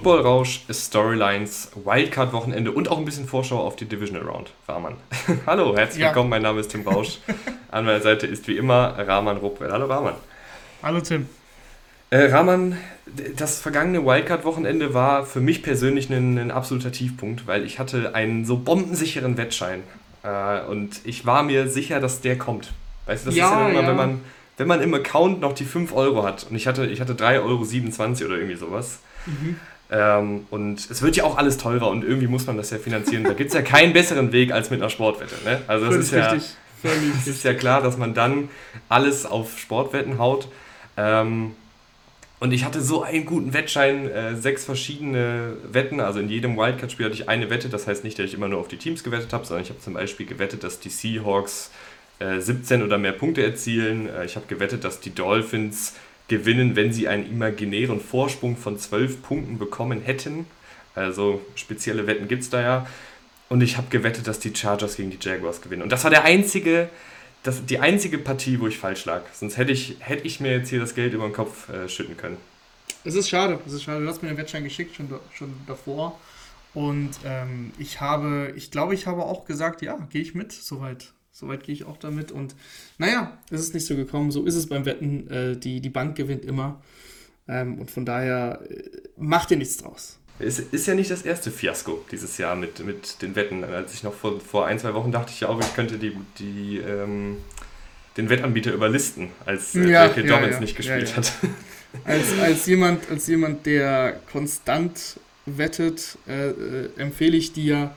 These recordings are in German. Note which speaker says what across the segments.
Speaker 1: Football-Rausch, Storylines, Wildcard-Wochenende und auch ein bisschen Vorschau auf die Divisional Round. Rahman. Hallo, herzlich willkommen, ja. mein Name ist Tim Rausch. An meiner Seite ist wie immer Rahman Ruppel. Hallo Rahman.
Speaker 2: Hallo Tim.
Speaker 1: Äh, Rahman, das vergangene Wildcard-Wochenende war für mich persönlich ein, ein, absoluter Tiefpunkt, weil ich hatte einen so bombensicheren Wettschein. Äh, und ich war mir sicher, dass der kommt. Weißt du, das ja, ist ja immer, ja. wenn man wenn man im Account noch die 5 Euro hat und ich hatte, ich hatte 3,27 Euro oder irgendwie sowas. Mhm. Ähm, und es wird ja auch alles teurer und irgendwie muss man das ja finanzieren. Da gibt es ja keinen besseren Weg als mit einer Sportwette. Ne? Also das ist, ja, es ist ja klar, dass man dann alles auf Sportwetten haut. Ähm, und ich hatte so einen guten Wettschein, äh, sechs verschiedene Wetten. Also in jedem Wildcard-Spiel hatte ich eine Wette. Das heißt nicht, dass ich immer nur auf die Teams gewettet habe, sondern ich habe zum Beispiel gewettet, dass die Seahawks 17 äh, oder mehr Punkte erzielen. Äh, ich habe gewettet, dass die Dolphins gewinnen, wenn sie einen imaginären Vorsprung von 12 Punkten bekommen hätten. Also spezielle Wetten gibt es da ja. Und ich habe gewettet, dass die Chargers gegen die Jaguars gewinnen. Und das war der einzige, das, die einzige Partie, wo ich falsch lag. Sonst hätte ich, hätte ich mir jetzt hier das Geld über den Kopf äh, schütten können.
Speaker 2: Es ist schade, es ist schade. Du hast mir den Wettschein geschickt, schon, schon davor. Und ähm, ich habe, ich glaube, ich habe auch gesagt, ja, gehe ich mit, soweit. Soweit gehe ich auch damit. Und naja, es ist nicht so gekommen. So ist es beim Wetten. Äh, die, die Bank gewinnt immer. Ähm, und von daher äh, macht ihr nichts draus.
Speaker 1: Es ist ja nicht das erste Fiasko dieses Jahr mit, mit den Wetten. Als ich noch vor, vor ein, zwei Wochen dachte ich ja auch, ich könnte die, die, ähm, den Wettanbieter überlisten, als äh, ja, J.K. Dobbins ja, nicht gespielt hat.
Speaker 2: Als, als, jemand, als jemand, der konstant wettet, äh, äh, empfehle ich dir,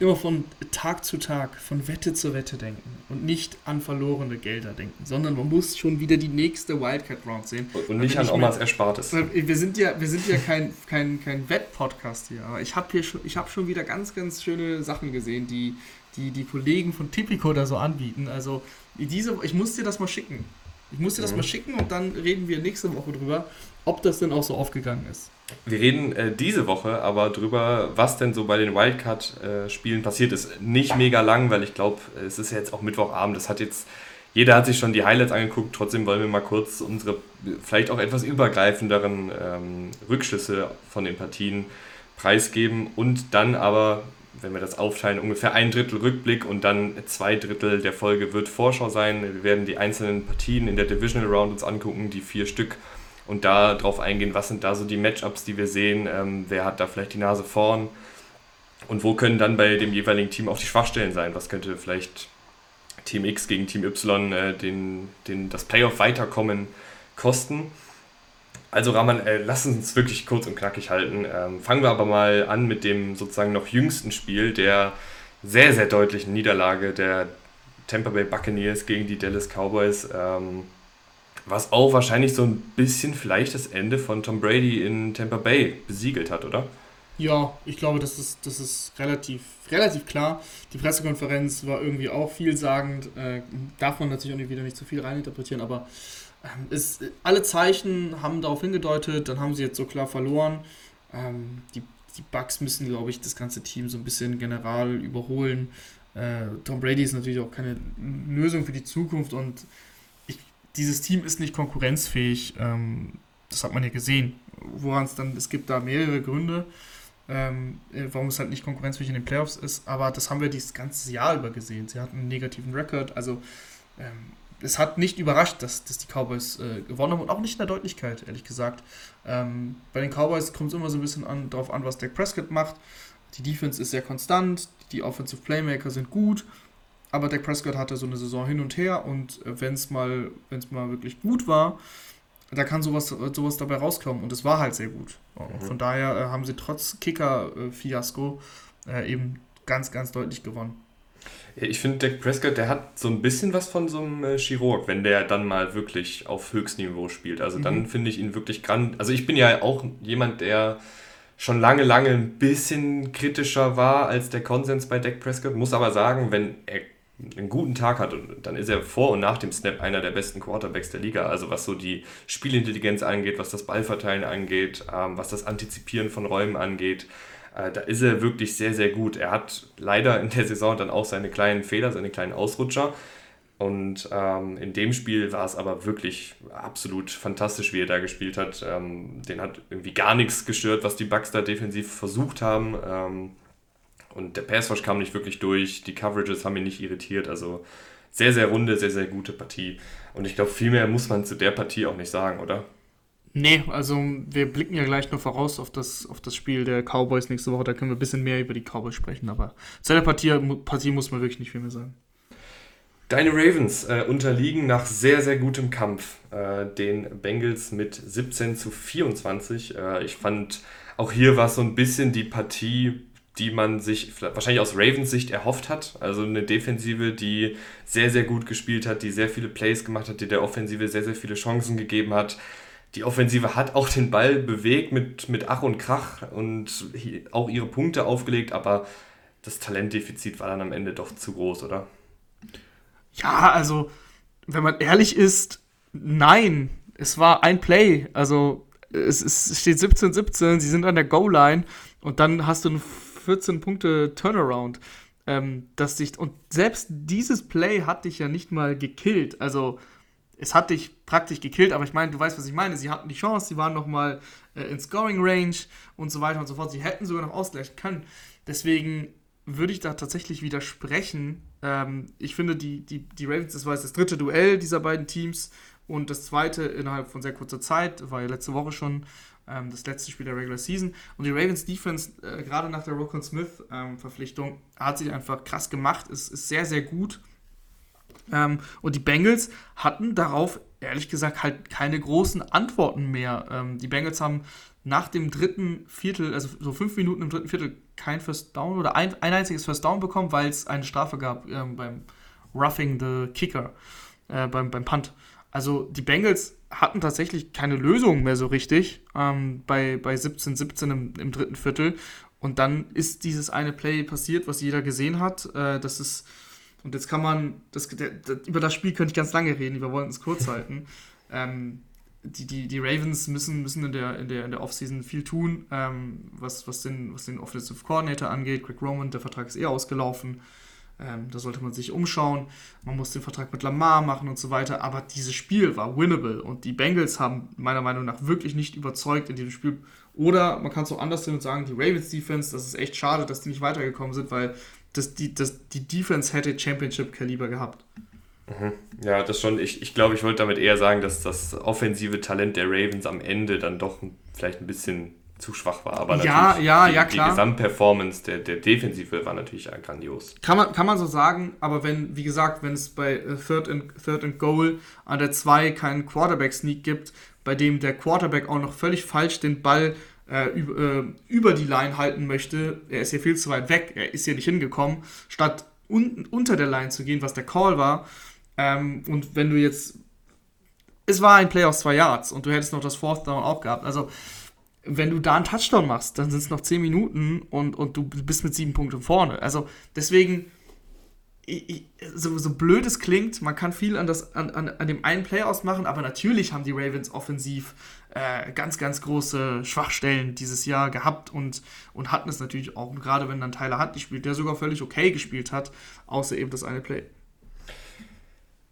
Speaker 2: immer von Tag zu Tag, von Wette zu Wette denken und nicht an verlorene Gelder denken, sondern man muss schon wieder die nächste Wildcat Round sehen.
Speaker 1: Und nicht an Omas Erspartes.
Speaker 2: Wir sind ja, wir sind ja kein, kein, kein Wett-Podcast hier, aber ich habe hier schon, ich habe schon wieder ganz, ganz schöne Sachen gesehen, die die, die Kollegen von Tipico da so anbieten. Also diese, ich muss dir das mal schicken. Ich muss dir das mhm. mal schicken und dann reden wir nächste Woche drüber, ob das denn auch so aufgegangen ist.
Speaker 1: Wir reden äh, diese Woche aber drüber, was denn so bei den Wildcard-Spielen passiert ist. Nicht mega lang, weil ich glaube, es ist ja jetzt auch Mittwochabend. Das hat jetzt, jeder hat sich schon die Highlights angeguckt. Trotzdem wollen wir mal kurz unsere vielleicht auch etwas übergreifenderen ähm, Rückschlüsse von den Partien preisgeben und dann aber, wenn wir das aufteilen, ungefähr ein Drittel Rückblick und dann zwei Drittel der Folge wird Vorschau sein. Wir werden die einzelnen Partien in der Divisional Round uns angucken, die vier Stück und da drauf eingehen, was sind da so die Matchups, die wir sehen, ähm, wer hat da vielleicht die Nase vorn und wo können dann bei dem jeweiligen Team auch die Schwachstellen sein, was könnte vielleicht Team X gegen Team Y äh, den, den, das Playoff weiterkommen kosten. Also Rahman, äh, lass uns wirklich kurz und knackig halten. Ähm, fangen wir aber mal an mit dem sozusagen noch jüngsten Spiel, der sehr, sehr deutlichen Niederlage der Tampa Bay Buccaneers gegen die Dallas Cowboys. Ähm, was auch wahrscheinlich so ein bisschen vielleicht das Ende von Tom Brady in Tampa Bay besiegelt hat, oder?
Speaker 2: Ja, ich glaube, das ist, das ist relativ, relativ klar. Die Pressekonferenz war irgendwie auch vielsagend. Äh, darf man natürlich auch wieder nicht zu viel reininterpretieren, aber ähm, es, alle Zeichen haben darauf hingedeutet, dann haben sie jetzt so klar verloren. Ähm, die, die Bucks müssen, glaube ich, das ganze Team so ein bisschen general überholen. Äh, Tom Brady ist natürlich auch keine Lösung für die Zukunft und dieses Team ist nicht konkurrenzfähig. Ähm, das hat man ja gesehen. Woran es dann, es gibt da mehrere Gründe, ähm, äh, warum es halt nicht konkurrenzfähig in den Playoffs ist, aber das haben wir dieses ganze Jahr über gesehen. Sie hatten einen negativen Rekord, also ähm, es hat nicht überrascht, dass, dass die Cowboys äh, gewonnen haben und auch nicht in der Deutlichkeit, ehrlich gesagt. Ähm, bei den Cowboys kommt es immer so ein bisschen an, darauf an, was Dak Prescott macht. Die Defense ist sehr konstant, die Offensive Playmaker sind gut aber Dak Prescott hatte so eine Saison hin und her und äh, wenn es mal, wenn's mal wirklich gut war, da kann sowas, sowas dabei rauskommen und es war halt sehr gut. Mhm. Von daher äh, haben sie trotz Kicker-Fiasko äh, eben ganz, ganz deutlich gewonnen.
Speaker 1: Ich finde, Dak Prescott, der hat so ein bisschen was von so einem äh, Chirurg, wenn der dann mal wirklich auf Höchstniveau spielt. Also dann mhm. finde ich ihn wirklich grand. Also ich bin ja auch jemand, der schon lange, lange ein bisschen kritischer war als der Konsens bei Dak Prescott. Muss aber sagen, wenn er einen guten Tag hat, dann ist er vor und nach dem Snap einer der besten Quarterbacks der Liga. Also was so die Spielintelligenz angeht, was das Ballverteilen angeht, ähm, was das Antizipieren von Räumen angeht, äh, da ist er wirklich sehr, sehr gut. Er hat leider in der Saison dann auch seine kleinen Fehler, seine kleinen Ausrutscher. Und ähm, in dem Spiel war es aber wirklich absolut fantastisch, wie er da gespielt hat. Ähm, den hat irgendwie gar nichts gestört, was die Bucks da defensiv versucht haben. Und der Passwash kam nicht wirklich durch. Die Coverages haben ihn nicht irritiert. Also sehr, sehr runde, sehr, sehr gute Partie. Und ich glaube, viel mehr muss man zu der Partie auch nicht sagen, oder?
Speaker 2: Nee, also wir blicken ja gleich nur voraus auf das, auf das Spiel der Cowboys nächste Woche. Da können wir ein bisschen mehr über die Cowboys sprechen. Aber zu der Partie, Partie muss man wirklich nicht viel mehr sagen.
Speaker 1: Deine Ravens äh, unterliegen nach sehr, sehr gutem Kampf äh, den Bengals mit 17 zu 24. Äh, ich fand, auch hier war es so ein bisschen die Partie, die man sich wahrscheinlich aus Ravens Sicht erhofft hat. Also eine Defensive, die sehr, sehr gut gespielt hat, die sehr viele Plays gemacht hat, die der Offensive sehr, sehr viele Chancen gegeben hat. Die Offensive hat auch den Ball bewegt mit, mit Ach und Krach und auch ihre Punkte aufgelegt, aber das Talentdefizit war dann am Ende doch zu groß, oder?
Speaker 2: Ja, also, wenn man ehrlich ist, nein. Es war ein Play. Also, es, es steht 17-17, sie sind an der Goal-Line und dann hast du einen 14 Punkte Turnaround. Ähm, dass dich, und selbst dieses Play hat dich ja nicht mal gekillt. Also, es hat dich praktisch gekillt, aber ich meine, du weißt, was ich meine. Sie hatten die Chance, sie waren noch mal äh, in Scoring Range und so weiter und so fort. Sie hätten sogar noch ausgleichen können. Deswegen würde ich da tatsächlich widersprechen. Ähm, ich finde, die, die, die Ravens, das war jetzt das dritte Duell dieser beiden Teams und das zweite innerhalb von sehr kurzer Zeit, war ja letzte Woche schon ähm, das letzte Spiel der Regular Season. Und die Ravens Defense, äh, gerade nach der Rokon Smith ähm, Verpflichtung, hat sich einfach krass gemacht, ist, ist sehr, sehr gut. Ähm, und die Bengals hatten darauf, ehrlich gesagt, halt keine großen Antworten mehr. Ähm, die Bengals haben nach dem dritten Viertel, also so fünf Minuten im dritten Viertel, kein First Down oder ein, ein einziges First Down bekommen, weil es eine Strafe gab ähm, beim Roughing the Kicker, äh, beim, beim Punt. Also die Bengals hatten tatsächlich keine Lösung mehr so richtig ähm, bei, bei 17-17 im, im, dritten Viertel. Und dann ist dieses eine Play passiert, was jeder gesehen hat. Äh, das ist, und jetzt kann man, das, der, der, über das Spiel könnte ich ganz lange reden, wir wollen es kurz halten. Ähm, die, die, die Ravens müssen, müssen in der, in der, in der Offseason viel tun, ähm, was, was, den, was den Offensive Coordinator angeht. Greg Roman, der Vertrag ist eher ausgelaufen. Ähm, da sollte man sich umschauen. Man muss den Vertrag mit Lamar machen und so weiter. Aber dieses Spiel war winnable und die Bengals haben meiner Meinung nach wirklich nicht überzeugt in diesem Spiel. Oder man kann es auch anders sehen und sagen, die Ravens Defense, das ist echt schade, dass die nicht weitergekommen sind, weil das, die, das, die Defense hätte Championship-Kaliber gehabt.
Speaker 1: Mhm. Ja, das schon. Ich, ich glaube, ich wollte damit eher sagen, dass das offensive Talent der Ravens am Ende dann doch vielleicht ein bisschen zu schwach war. Aber
Speaker 2: ja, ja,
Speaker 1: die,
Speaker 2: ja, klar.
Speaker 1: Die Gesamtperformance der, der Defensive war natürlich grandios.
Speaker 2: Kann man, kann man so sagen, aber wenn, wie gesagt, wenn es bei äh, Third and, Third and Goal an der 2 keinen Quarterback-Sneak gibt, bei dem der Quarterback auch noch völlig falsch den Ball äh, über, äh, über die Line halten möchte, er ist hier viel zu weit weg, er ist hier nicht hingekommen, statt un unter der Line zu gehen, was der Call war. Ähm, und wenn du jetzt. Es war ein Play aus zwei Yards und du hättest noch das Fourth Down auch gehabt. Also wenn du da einen Touchdown machst, dann sind es noch 10 Minuten und, und du bist mit sieben Punkten vorne. Also deswegen, ich, so, so blöd es klingt, man kann viel an, das, an, an, an dem einen Play ausmachen, aber natürlich haben die Ravens offensiv äh, ganz, ganz große Schwachstellen dieses Jahr gehabt und, und hatten es natürlich auch. Und gerade wenn dann Tyler Hunt gespielt, der sogar völlig okay gespielt hat, außer eben das eine Play.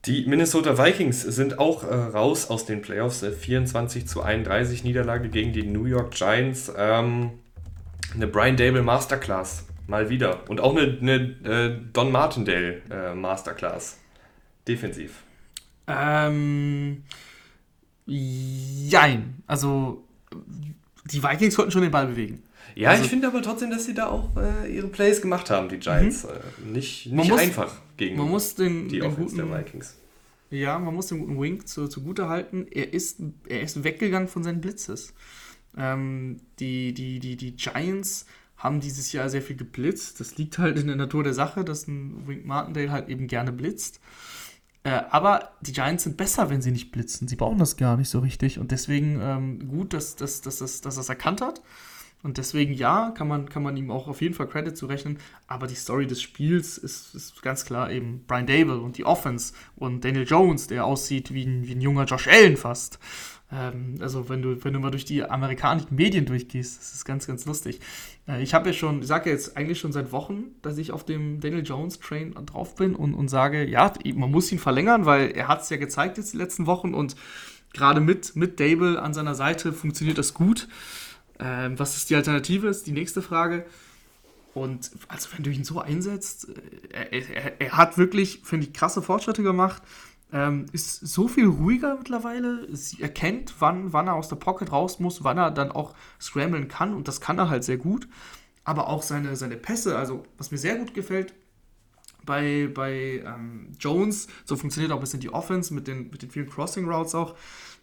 Speaker 1: Die Minnesota Vikings sind auch äh, raus aus den Playoffs. Äh, 24 zu 31 Niederlage gegen die New York Giants. Ähm, eine Brian Dable Masterclass. Mal wieder. Und auch eine, eine äh, Don Martindale äh, Masterclass. Defensiv.
Speaker 2: Ähm. Jein. Also, die Vikings konnten schon den Ball bewegen.
Speaker 1: Ja,
Speaker 2: also,
Speaker 1: ich finde aber trotzdem, dass sie da auch äh, ihre Plays gemacht haben, die Giants. Mhm. Äh, nicht nicht muss, einfach gegen
Speaker 2: man muss den,
Speaker 1: die
Speaker 2: den
Speaker 1: Offense guten, der Vikings.
Speaker 2: Ja, man muss den guten Wink zu, zugute halten. Er ist, er ist weggegangen von seinen Blitzes. Ähm, die, die, die, die Giants haben dieses Jahr sehr viel geblitzt. Das liegt halt in der Natur der Sache, dass ein Wink Martindale halt eben gerne blitzt. Äh, aber die Giants sind besser, wenn sie nicht blitzen. Sie brauchen das gar nicht so richtig. Und deswegen ähm, gut, dass, dass, dass, dass, dass das erkannt hat Und deswegen, ja, kann man, kann man ihm auch auf jeden Fall Credit zurechnen. Aber die Story des Spiels ist, ist ganz klar eben Brian Dable und die Offense und Daniel Jones, der aussieht wie ein, wie ein junger Josh Allen fast. Ähm, also wenn du, wenn du mal durch die amerikanischen Medien durchgehst, das ist ganz, ganz lustig. Äh, ich habe ja schon, ich sage ja jetzt eigentlich schon seit Wochen, dass ich auf dem Daniel Jones Train drauf bin und, und sage, ja, man muss ihn verlängern, weil er hat es ja gezeigt jetzt die letzten Wochen und gerade mit, mit Dable an seiner Seite funktioniert das gut. Ähm, was ist die Alternative, ist die nächste Frage. Und also wenn du ihn so einsetzt, äh, er, er, er hat wirklich, finde ich, krasse Fortschritte gemacht. Ähm, ist so viel ruhiger mittlerweile. Sie erkennt, wann, wann er aus der Pocket raus muss, wann er dann auch scramblen kann und das kann er halt sehr gut. Aber auch seine, seine Pässe, also was mir sehr gut gefällt bei, bei ähm, Jones, so funktioniert auch ein bisschen die Offense mit den, mit den vielen Crossing Routes auch,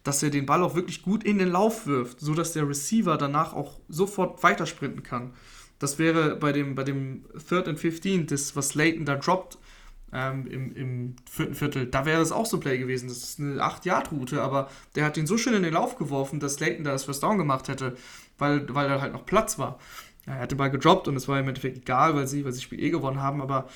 Speaker 2: dass er den Ball auch wirklich gut in den Lauf wirft, sodass der Receiver danach auch sofort weitersprinten kann. Das wäre bei dem, bei dem Third and 15, das, was Leighton da droppt, ähm, im, im vierten Viertel, da wäre es auch so Play gewesen. Das ist eine 8-Yard-Route, aber der hat ihn so schön in den Lauf geworfen, dass Slayton da das First Down gemacht hätte, weil, weil da halt noch Platz war. Er hatte mal gedroppt und es war im Endeffekt egal, weil sie, weil sie Spiel eh gewonnen haben, aber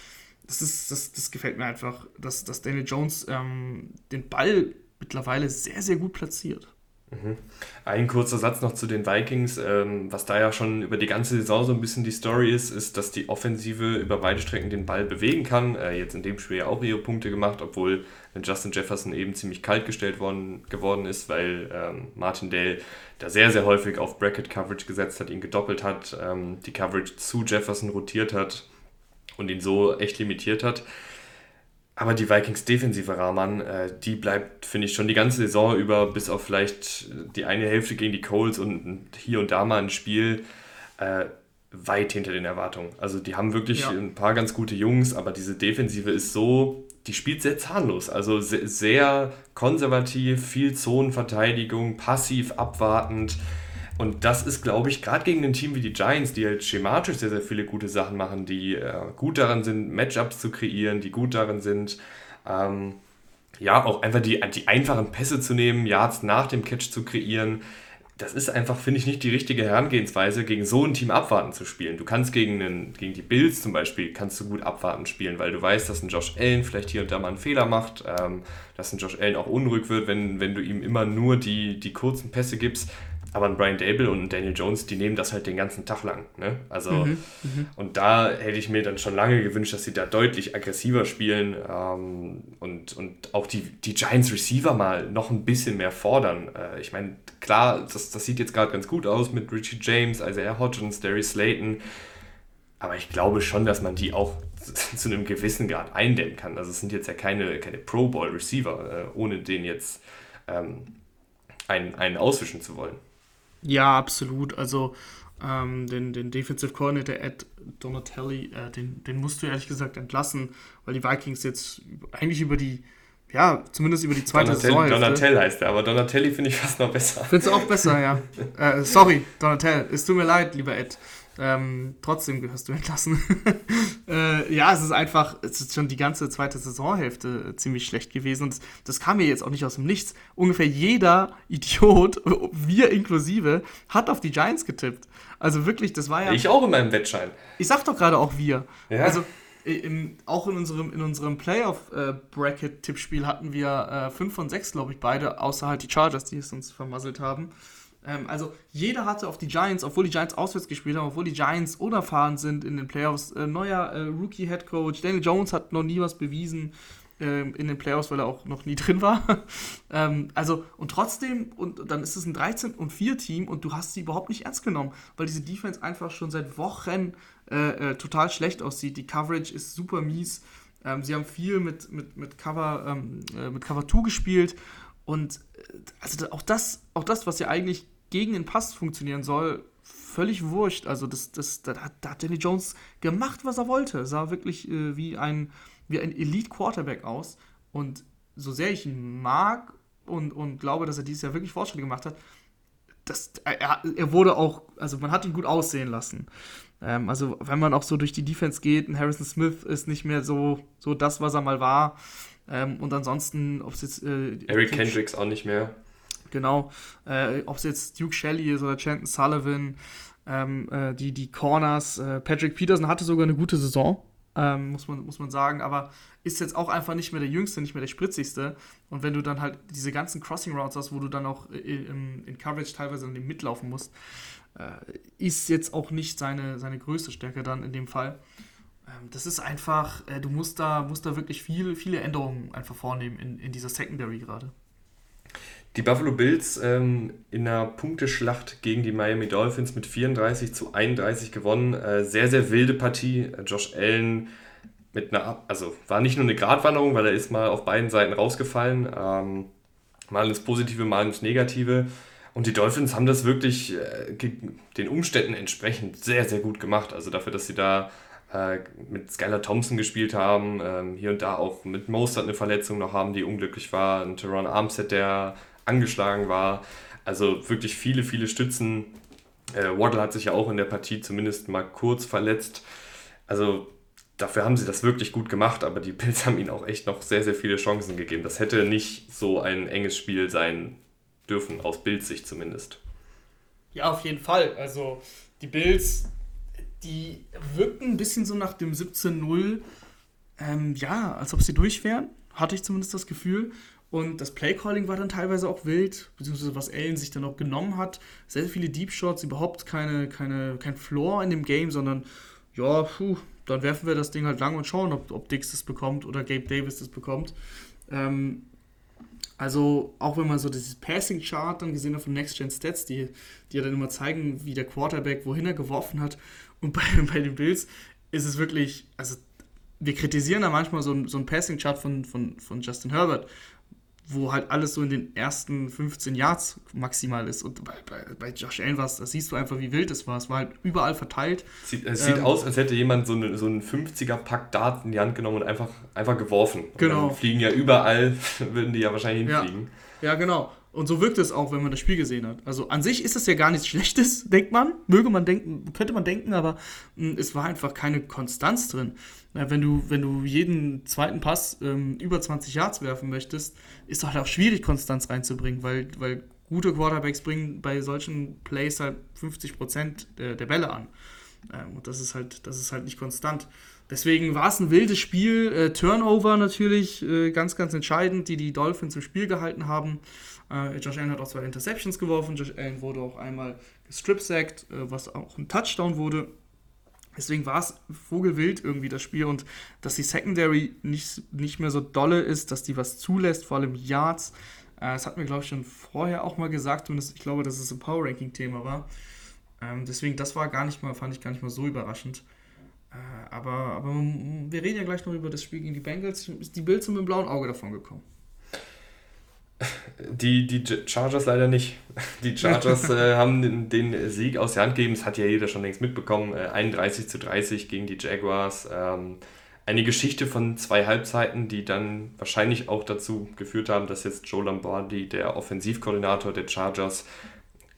Speaker 2: das, ist, das, das gefällt mir einfach, dass, dass Daniel Jones ähm, den Ball mittlerweile sehr, sehr gut platziert.
Speaker 1: Mhm. Ein kurzer Satz noch zu den Vikings. Ähm, was da ja schon über die ganze Saison so ein bisschen die Story ist, ist, dass die Offensive über weite Strecken den Ball bewegen kann. Äh, jetzt in dem Spiel ja auch ihre Punkte gemacht, obwohl Justin Jefferson eben ziemlich kalt gestellt worden, geworden ist, weil ähm, Martin Dale da sehr, sehr häufig auf Bracket Coverage gesetzt hat, ihn gedoppelt hat, ähm, die Coverage zu Jefferson rotiert hat und ihn so echt limitiert hat. Aber die Vikings defensive Rahman, äh, die bleibt, finde ich, schon die ganze Saison über, bis auf vielleicht die eine Hälfte gegen die Colts und hier und da mal ein Spiel, äh, weit hinter den Erwartungen. Also die haben wirklich ja. ein paar ganz gute Jungs, aber diese Defensive ist so, die spielt sehr zahnlos. Also sehr, sehr konservativ, viel Zonenverteidigung, passiv, abwartend. Und das ist, glaube ich, gerade gegen ein Team wie die Giants, die halt schematisch sehr, sehr viele gute Sachen machen, die äh, gut daran sind, Matchups zu kreieren, die gut darin sind, ähm, ja, auch einfach die, die einfachen Pässe zu nehmen, Yards nach dem Catch zu kreieren. Das ist einfach, finde ich, nicht die richtige Herangehensweise, gegen so ein Team abwarten zu spielen. Du kannst gegen, einen, gegen die Bills zum Beispiel, kannst du gut abwarten spielen, weil du weißt, dass ein Josh Allen vielleicht hier und da mal einen Fehler macht, ähm, dass ein Josh Allen auch unruhig wird, wenn, wenn du ihm immer nur die, die kurzen Pässe gibst. Aber ein Brian Dable und ein Daniel Jones, die nehmen das halt den ganzen Tag lang. Ne? Also, mhm, mhm, und da hätte ich mir dann schon lange gewünscht, dass sie da deutlich aggressiver spielen ähm, und, und auch die, die Giants Receiver mal noch ein bisschen mehr fordern. Äh, ich meine, klar, das, das sieht jetzt gerade ganz gut aus mit Richie James, Isaiah Hodgins, Darius Slayton. Aber ich glaube schon, dass man die auch zu einem gewissen Grad eindämmen kann. Also es sind jetzt ja keine, keine Pro-Ball-Receiver, äh, ohne den jetzt ähm, einen, einen auswischen zu wollen.
Speaker 2: Ja, absolut. Also ähm, den, den Defensive Coordinator Ed Donatelli, äh, den, den musst du ehrlich gesagt entlassen, weil die Vikings jetzt eigentlich über die, ja, zumindest über die zweite
Speaker 1: Donatelli, Saison. Donatelli heißt er, aber Donatelli finde ich fast noch besser.
Speaker 2: Findest du auch besser, ja. äh, sorry, Donatelli, es tut mir leid, lieber Ed. Ähm, trotzdem gehörst du entlassen. äh, ja, es ist einfach, es ist schon die ganze zweite Saisonhälfte ziemlich schlecht gewesen. Und das, kam mir jetzt auch nicht aus dem Nichts. Ungefähr jeder Idiot, wir inklusive, hat auf die Giants getippt. Also wirklich, das war ja.
Speaker 1: Ich auch in meinem Wettschein.
Speaker 2: Ich sag doch gerade auch wir. Ja. Also im, auch in unserem, in unserem Playoff-Bracket-Tippspiel hatten wir 5 äh, von 6, glaube ich, beide, außer halt die Chargers, die es uns vermasselt haben. Ähm, also jeder hatte auf die Giants, obwohl die Giants auswärts gespielt haben, obwohl die Giants unerfahren sind in den Playoffs, äh, neuer äh, Rookie-Head Coach. Daniel Jones hat noch nie was bewiesen äh, in den Playoffs, weil er auch noch nie drin war. ähm, also und trotzdem, und dann ist es ein 13 und 4 Team und du hast sie überhaupt nicht ernst genommen, weil diese Defense einfach schon seit Wochen äh, äh, total schlecht aussieht. Die Coverage ist super mies. Ähm, sie haben viel mit, mit, mit Cover ähm, äh, mit Cover 2 gespielt und also auch das, auch das, was ja eigentlich gegen den Pass funktionieren soll, völlig wurscht. Also das, das, da, da hat Danny Jones gemacht, was er wollte. Sah wirklich äh, wie ein, wie ein Elite-Quarterback aus. Und so sehr ich ihn mag und, und glaube, dass er dieses Jahr wirklich Fortschritte gemacht hat, das, er, er wurde auch, also man hat ihn gut aussehen lassen. Ähm, also wenn man auch so durch die Defense geht, Harrison Smith ist nicht mehr so, so das, was er mal war. Ähm, und ansonsten, ob es jetzt... Äh,
Speaker 1: Eric Kendricks auch nicht mehr.
Speaker 2: Genau. Äh, Ob es jetzt Duke Shelley ist oder Chanton Sullivan. ähm, äh, die, die Corners. Äh, Patrick Peterson hatte sogar eine gute Saison, ähm, muss, man, muss man sagen, aber ist jetzt auch einfach nicht mehr der Jüngste, nicht mehr der Spritzigste. Und wenn du dann halt diese ganzen Crossing Routes hast, wo du dann auch in, in Coverage teilweise dann mitlaufen musst, äh, ist jetzt auch nicht seine, seine größte Stärke dann in dem Fall. Ähm, das ist einfach, äh, du musst da, musst da wirklich viel, viele Änderungen einfach vornehmen in, in dieser Secondary gerade.
Speaker 1: Die Buffalo Bills ähm, in einer Punkteschlacht gegen die Miami Dolphins mit 34 zu 31 gewonnen. Äh, sehr, sehr wilde Partie. Josh Allen mit einer, also war nicht nur eine Gratwanderung, weil er ist mal auf beiden Seiten rausgefallen. Ähm, mal ins Positive, mal ins Negative. Und die Dolphins haben das wirklich äh, den Umständen entsprechend sehr, sehr gut gemacht. Also dafür, dass sie da äh, mit Skylar Thompson gespielt haben, ähm, hier und da auch mit Mostert eine Verletzung noch haben, die unglücklich war, ein Teron Armstead, der angeschlagen war. Also wirklich viele, viele Stützen. Äh, Waddle hat sich ja auch in der Partie zumindest mal kurz verletzt. Also dafür haben sie das wirklich gut gemacht, aber die Bills haben ihnen auch echt noch sehr, sehr viele Chancen gegeben. Das hätte nicht so ein enges Spiel sein dürfen, aus Bills Sicht zumindest.
Speaker 2: Ja, auf jeden Fall. Also die Bills, die wirkten ein bisschen so nach dem 17-0, ähm, ja, als ob sie durch wären, hatte ich zumindest das Gefühl. Und das Playcalling war dann teilweise auch wild, beziehungsweise was Allen sich dann auch genommen hat. Sehr, viele Deep Shots, überhaupt keine, keine, kein Floor in dem Game, sondern ja, puh, dann werfen wir das Ding halt lang und schauen, ob, ob Dix das bekommt oder Gabe Davis das bekommt. Ähm, also, auch wenn man so dieses Passing-Chart dann gesehen hat von Next Gen Stats, die, die ja dann immer zeigen, wie der Quarterback, wohin er geworfen hat. Und bei, bei den Bills ist es wirklich, also wir kritisieren da manchmal so, so ein Passing-Chart von, von, von Justin Herbert wo halt alles so in den ersten 15 Yards maximal ist. Und bei, bei, bei Josh Allen war es, das siehst du einfach, wie wild es war. Es war halt überall verteilt.
Speaker 1: Sieht, es sieht ähm, aus, als hätte jemand so, eine, so einen 50er-Pack Dart in die Hand genommen und einfach, einfach geworfen.
Speaker 2: Genau.
Speaker 1: fliegen ja überall, würden die ja wahrscheinlich hinfliegen.
Speaker 2: Ja, ja genau. Und so wirkt es auch, wenn man das Spiel gesehen hat. Also an sich ist das ja gar nichts Schlechtes, denkt man. Möge man denken, könnte man denken, aber mh, hm, es war einfach keine Konstanz drin. Ja, wenn, du, wenn du jeden zweiten Pass ähm, über 20 Yards werfen möchtest, ist doch halt auch schwierig, Konstanz reinzubringen, weil, weil gute Quarterbacks bringen bei solchen Plays halt 50% der, der Bälle an. Ähm, und das ist halt, das ist halt nicht konstant. Deswegen war es ein wildes Spiel. Äh, Turnover natürlich äh, ganz, ganz entscheidend, die die Dolphins im Spiel gehalten haben. Äh, Josh Allen hat auch zwei Interceptions geworfen. Josh Allen wurde auch einmal gestripsackt, äh, was auch ein Touchdown wurde. Deswegen war es vogelwild irgendwie das Spiel und dass die Secondary nicht, nicht mehr so dolle ist, dass die was zulässt, vor allem Yards. Äh, das hat mir, glaube ich, schon vorher auch mal gesagt und ich glaube, dass es ein Power-Ranking-Thema war. Ähm, deswegen, das war gar nicht mal, fand ich gar nicht mal so überraschend. Äh, aber, aber wir reden ja gleich noch über das Spiel gegen die Bengals. Die Bills sind mit dem blauen Auge davon gekommen.
Speaker 1: Die, die Chargers leider nicht. Die Chargers äh, haben den, den, Sieg aus der Hand gegeben. Das hat ja jeder schon längst mitbekommen. Äh, 31 zu 30 gegen die Jaguars. Ähm, eine Geschichte von zwei Halbzeiten, die dann wahrscheinlich auch dazu geführt haben, dass jetzt Joe Lombardi, der Offensivkoordinator der Chargers,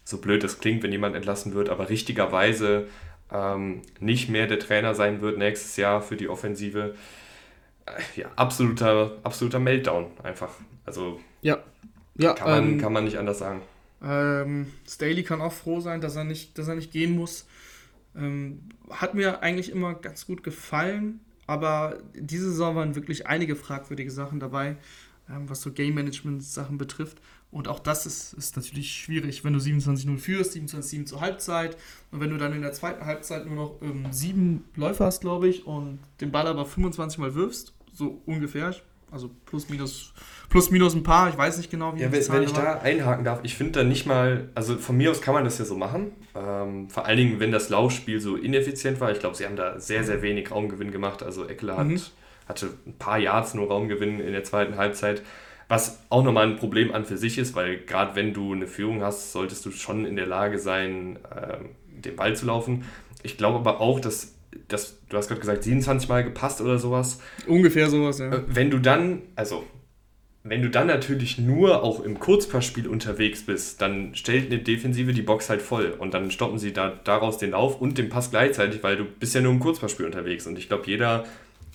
Speaker 1: so blöd es klingt, wenn jemand entlassen wird, aber richtigerweise ähm, nicht mehr der Trainer sein wird nächstes Jahr für die Offensive. Äh, ja, absoluter, absoluter Meltdown einfach. Also
Speaker 2: ja.
Speaker 1: Ja, kann, man, ähm, kann man nicht anders sagen.
Speaker 2: Ähm, Staley kann auch froh sein, dass er nicht, dass er nicht gehen muss. Ähm, hat mir eigentlich immer ganz gut gefallen, aber diese Saison waren wirklich einige fragwürdige Sachen dabei, ähm, was so Game Management Sachen betrifft. Und auch das ist, ist natürlich schwierig, wenn du 27-0 führst, 27-7 zur Halbzeit und wenn du dann in der zweiten Halbzeit nur noch ähm, sieben Läufer hast, glaube ich, und den Ball aber 25 Mal wirfst, so ungefähr, also plus minus plus minus ein paar, ich weiß nicht genau,
Speaker 1: wie ja, wenn, wenn ich war. da einhaken darf, ich finde da nicht mal, also von mir aus kann man das ja so machen. Ähm, vor allen Dingen, wenn das Laufspiel so ineffizient war. Ich glaube, sie haben da sehr, sehr wenig Raumgewinn gemacht. Also Eckler hat, mhm. hatte ein paar Yards nur Raumgewinn in der zweiten Halbzeit. Was auch nochmal ein Problem an für sich ist, weil gerade wenn du eine Führung hast, solltest du schon in der Lage sein, äh, den Ball zu laufen. Ich glaube aber auch, dass das, du hast gerade gesagt, 27 Mal gepasst oder sowas.
Speaker 2: Ungefähr sowas, ja.
Speaker 1: Äh, wenn du dann, also wenn du dann natürlich nur auch im Kurzpassspiel unterwegs bist, dann stellt eine Defensive die Box halt voll und dann stoppen sie da, daraus den Lauf und den Pass gleichzeitig, weil du bist ja nur im Kurzpassspiel unterwegs. Und ich glaube, jeder,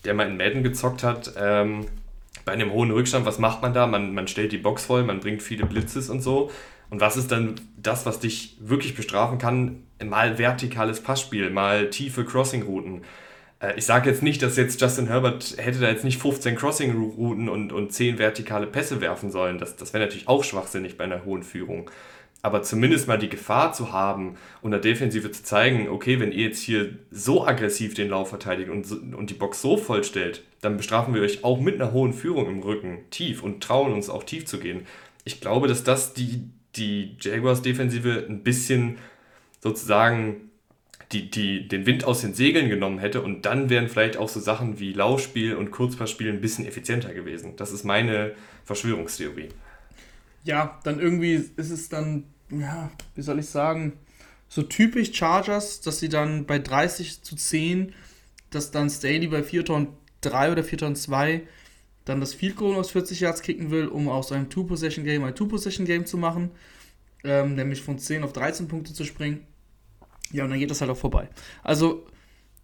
Speaker 1: der mal in Madden gezockt hat, ähm, bei einem hohen Rückstand, was macht man da? Man, man stellt die Box voll, man bringt viele Blitzes und so. Und was ist dann das, was dich wirklich bestrafen kann? Mal vertikales Passspiel, mal tiefe Crossing-Routen. Äh, ich sage jetzt nicht, dass jetzt Justin Herbert hätte da jetzt nicht 15 Crossing-Routen und, und 10 vertikale Pässe werfen sollen. Das, das wäre natürlich auch schwachsinnig bei einer hohen Führung. Aber zumindest mal die Gefahr zu haben und der Defensive zu zeigen, okay, wenn ihr jetzt hier so aggressiv den Lauf verteidigt und, und die Box so vollstellt, dann bestrafen wir euch auch mit einer hohen Führung im Rücken tief und trauen uns auch tief zu gehen. Ich glaube, dass das die, die Jaguars-Defensive ein bisschen sozusagen die, die, den Wind aus den Segeln genommen hätte und dann wären vielleicht auch so Sachen wie Laufspiel und Kurzpassspiel ein bisschen effizienter gewesen. Das ist meine Verschwörungstheorie.
Speaker 2: Ja, dann irgendwie ist es dann ja, wie soll ich sagen, so typisch Chargers, dass sie dann bei 30 zu 10, dass dann Staley bei 4 Tonnen 3 oder 4 Tonnen 2 dann das Field Goal aus 40 Yards kicken will, um aus einem Two-Possession-Game ein Two-Possession-Game zu machen, ähm, nämlich von 10 auf 13 Punkte zu springen. Ja, und dann geht das halt auch vorbei. Also,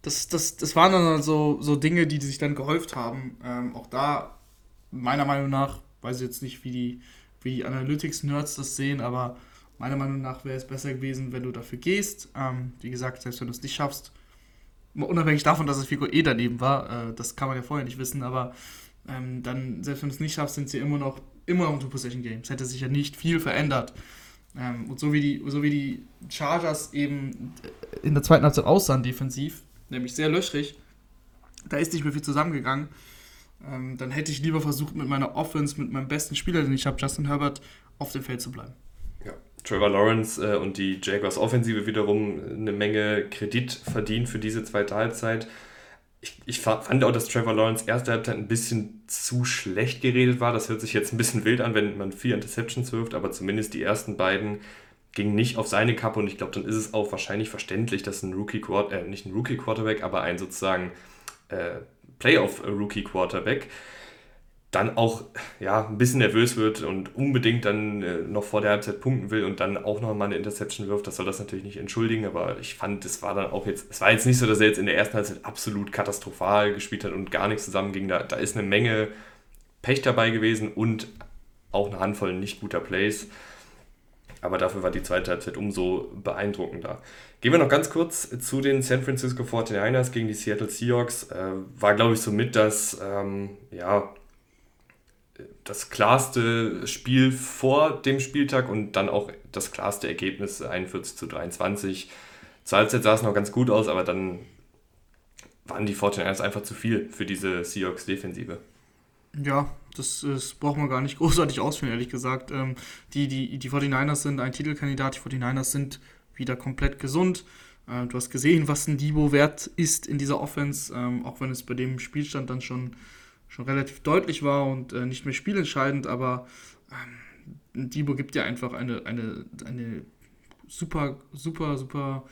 Speaker 2: das, das, das waren dann so, so Dinge, die, sich dann gehäuft haben. Ähm, auch da, meiner Meinung nach, weiß ich jetzt nicht, wie die, wie die Analytics-Nerds das sehen, aber Meiner Meinung nach wäre es besser gewesen, wenn du dafür gehst. Ähm, wie gesagt, selbst wenn du es nicht schaffst, unabhängig davon, dass das Figo eh daneben war, äh, das kann man ja vorher nicht wissen, aber ähm, dann, selbst wenn du es nicht schaffst, sind sie immer noch, immer noch ein Two-Possession-Game. Es hätte sich ja nicht viel verändert. Ähm, und so wie, die, so wie die Chargers eben in der zweiten Halbzeit aussahen defensiv, nämlich sehr löchrig, da ist nicht mehr viel zusammengegangen. Ähm, dann hätte ich lieber versucht, mit meiner Offense, mit meinem besten Spieler, den ich habe, Justin Herbert, auf dem Feld zu bleiben.
Speaker 1: Trevor Lawrence äh, und die Jaguars Offensive wiederum eine Menge Kredit verdient für diese zweite Halbzeit. Ich, ich fand auch, dass Trevor Lawrence erste Halbzeit ein bisschen zu schlecht geredet war. Das hört sich jetzt ein bisschen wild an, wenn man vier Interceptions wirft, aber zumindest die ersten beiden gingen nicht auf seine Kappe und ich glaube, dann ist es auch wahrscheinlich verständlich, dass ein Rookie Quarterback, äh, nicht ein Rookie Quarterback, aber ein sozusagen äh, Playoff Rookie Quarterback dann auch ja, ein bisschen nervös wird und unbedingt dann äh, noch vor der Halbzeit punkten will und dann auch noch mal eine Interception wirft, das soll das natürlich nicht entschuldigen, aber ich fand, es war dann auch jetzt, es war jetzt nicht so, dass er jetzt in der ersten Halbzeit absolut katastrophal gespielt hat und gar nichts zusammenging. Da, da ist eine Menge Pech dabei gewesen und auch eine Handvoll nicht guter Plays. Aber dafür war die zweite Halbzeit umso beeindruckender. Gehen wir noch ganz kurz zu den San Francisco 49ers gegen die Seattle Seahawks. Äh, war, glaube ich, somit das, ähm, ja, das klarste Spiel vor dem Spieltag und dann auch das klarste Ergebnis 41 zu 23. Zur Halbzeit sah es noch ganz gut aus, aber dann waren die 49ers einfach zu viel für diese Seahawks-Defensive.
Speaker 2: Ja, das, das braucht man gar nicht großartig ausführen, ehrlich gesagt. Ähm, die, die, die 49ers sind ein Titelkandidat, die 49ers sind wieder komplett gesund. Äh, du hast gesehen, was ein Debo wert ist in dieser Offense, ähm, auch wenn es bei dem Spielstand dann schon schon relativ deutlich war und äh, nicht mehr spielentscheidend, aber ähm, Debo gibt dir einfach eine, eine, eine super, super, super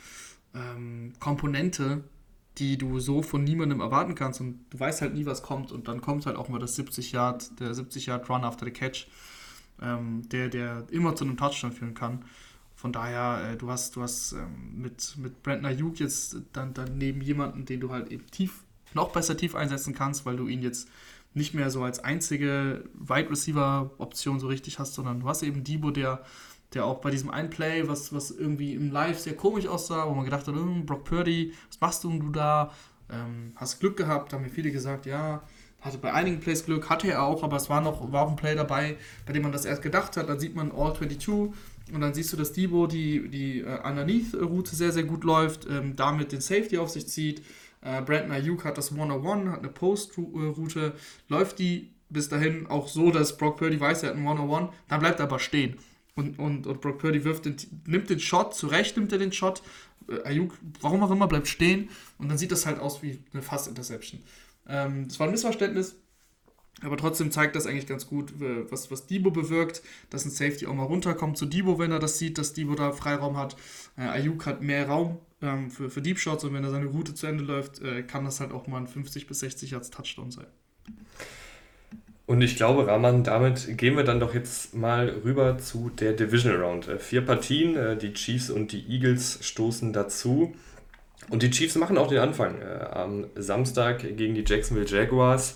Speaker 2: ähm, Komponente, die du so von niemandem erwarten kannst und du weißt halt nie, was kommt und dann kommt halt auch mal das 70 Yard, der 70 Yard Run after the Catch, ähm, der, der immer zu einem Touchdown führen kann. Von daher, äh, du hast, du hast ähm, mit, mit Brandon Ayuk jetzt dann daneben jemanden, den du halt eben tief, noch besser tief einsetzen kannst, weil du ihn jetzt nicht mehr so als einzige Wide Receiver Option so richtig hast, sondern du hast eben Debo, der, der auch bei diesem einen Play, was, was irgendwie im Live sehr komisch aussah, wo man gedacht hat, hm, Brock Purdy, was machst du, du da? Ähm, hast Glück gehabt, haben mir viele gesagt, ja, hatte bei einigen Plays Glück, hatte er auch, aber es war noch war auch ein Play dabei, bei dem man das erst gedacht hat. Dann sieht man All 22 und dann siehst du, dass Debo die, die uh, Underneath-Route sehr, sehr gut läuft, ähm, damit den Safety auf sich zieht. Äh, Brandon Ayuk hat das 101, hat eine Post-Route, läuft die bis dahin auch so, dass Brock Purdy weiß, er hat ein 101, dann bleibt er aber stehen. Und, und, und Brock Purdy wirft den, nimmt den Shot, zurecht nimmt er den Shot. Äh, Ayuk, warum auch immer, bleibt stehen und dann sieht das halt aus wie eine Fast-Interception. Ähm, das war ein Missverständnis, aber trotzdem zeigt das eigentlich ganz gut, was, was Debo bewirkt, dass ein Safety auch mal runterkommt zu Debo, wenn er das sieht, dass Debo da Freiraum hat. Äh, Ayuk hat mehr Raum ähm, für, für Deep Shots und wenn er seine Route zu Ende läuft, äh, kann das halt auch mal ein 50 bis 60 Yards Touchdown sein.
Speaker 1: Und ich glaube, Rahman, damit gehen wir dann doch jetzt mal rüber zu der Division Round. Äh, vier Partien, äh, die Chiefs und die Eagles stoßen dazu. Und die Chiefs machen auch den Anfang. Äh, am Samstag gegen die Jacksonville Jaguars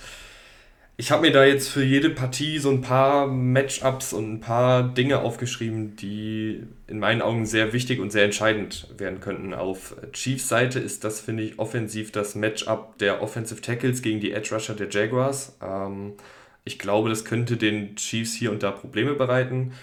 Speaker 1: Ich habe mir da jetzt für jede Partie so ein paar Matchups und ein paar Dinge aufgeschrieben, die in meinen Augen sehr wichtig und sehr entscheidend werden könnten. Auf Chiefs Seite ist das, finde ich, offensiv das Matchup der Offensive Tackles gegen die Edge Rusher der Jaguars. Ähm, ich glaube, das könnte den Chiefs hier und da Probleme bereiten.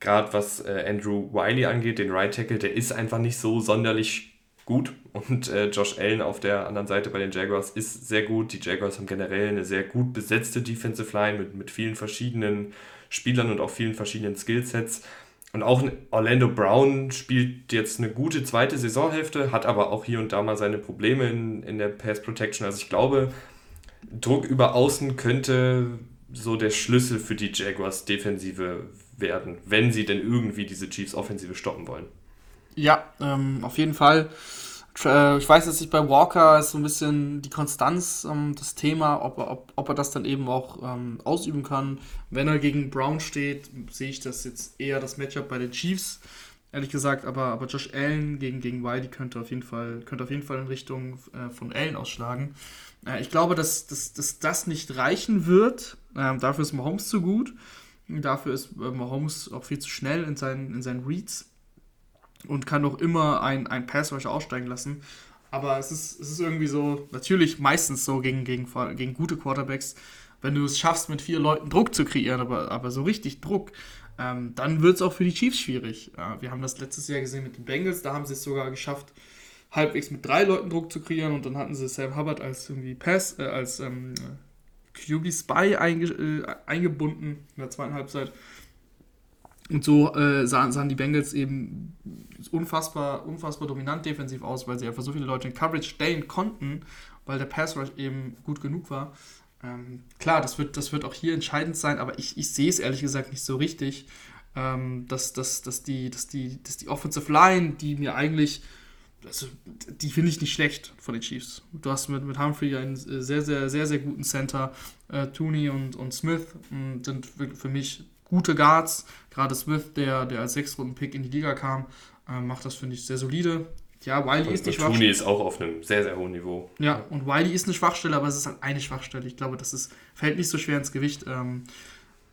Speaker 1: Gerade was äh, Andrew Wiley angeht, den Right Tackle, der ist einfach nicht so sonderlich gut. Und äh, Josh Allen auf der anderen Seite bei den Jaguars ist sehr gut. Die Jaguars haben generell eine sehr gut besetzte Defensive Line mit, mit vielen verschiedenen Spielern und auch vielen verschiedenen Skillsets. Und auch Orlando Brown spielt jetzt eine gute zweite Saisonhälfte, hat aber auch hier und da mal seine Probleme in, in der Pass Protection. Also ich glaube, Druck über Außen könnte so der Schlüssel für die Jaguars Defensive werden, wenn sie denn irgendwie diese Chiefs Offensive stoppen wollen.
Speaker 2: Ja, ähm, auf jeden Fall. Äh, ich weiß jetzt nicht, bei Walker so ein bisschen die Konstanz ähm, das Thema, ob, ob, ob er das dann eben auch ähm, ausüben kann. Wenn er gegen Brown steht, sehe ich das jetzt eher das Matchup bei den Chiefs, ehrlich gesagt. Aber, aber Josh Allen gegen, gegen Wiley könnte auf jeden Fall, könnte auf jeden Fall in Richtung äh, von Allen ausschlagen. Äh, ich glaube, dass, dass, dass das nicht reichen wird. Ähm, dafür ist Mahomes zu gut. Dafür ist äh, Mahomes auch viel zu schnell in seinen, in seinen Reads und kann doch immer ein, ein Pass Rush aussteigen lassen. Aber es ist, es ist irgendwie so, natürlich meistens so gegen, gegen, gegen gute Quarterbacks, wenn du es schaffst, mit vier Leuten Druck zu kreieren, aber, aber so richtig Druck, ähm, dann wird es auch für die Chiefs schwierig. Ja, wir haben das letztes Jahr gesehen mit den Bengals, da haben sie es sogar geschafft, halbwegs mit drei Leuten Druck zu kreieren und dann hatten sie Sam Hubbard als irgendwie Pass, äh, als ähm, QB Spy einge, äh, eingebunden in der zweiten Halbzeit. Und so äh, sahen, sahen, die Bengals eben unfassbar, unfassbar dominant defensiv aus, weil sie einfach so viele Leute in Coverage stellen konnten, weil der Pass Rush eben gut genug war. Ähm, klar, das wird, das wird auch hier entscheidend sein, aber ich, ich sehe es ehrlich gesagt nicht so richtig, ähm, dass, dass, dass, die, dass, die, dass die Offensive Line, die mir eigentlich, also, die finde ich nicht schlecht von den Chiefs. Du hast mit, mit Humphrey einen sehr, sehr, sehr, sehr guten Center. Äh, Tooney und, und Smith sind für mich gute Guards. Gerade Smith, der, der als Sechstrunden-Pick in die Liga kam, äh, macht das, finde ich, sehr solide. Ja, Wiley
Speaker 1: und,
Speaker 2: ist die
Speaker 1: Schwachstelle. Ist auch auf einem sehr, sehr hohen Niveau.
Speaker 2: Ja, und Wiley ist eine Schwachstelle, aber es ist halt eine Schwachstelle. Ich glaube, das ist, fällt nicht so schwer ins Gewicht. Ähm,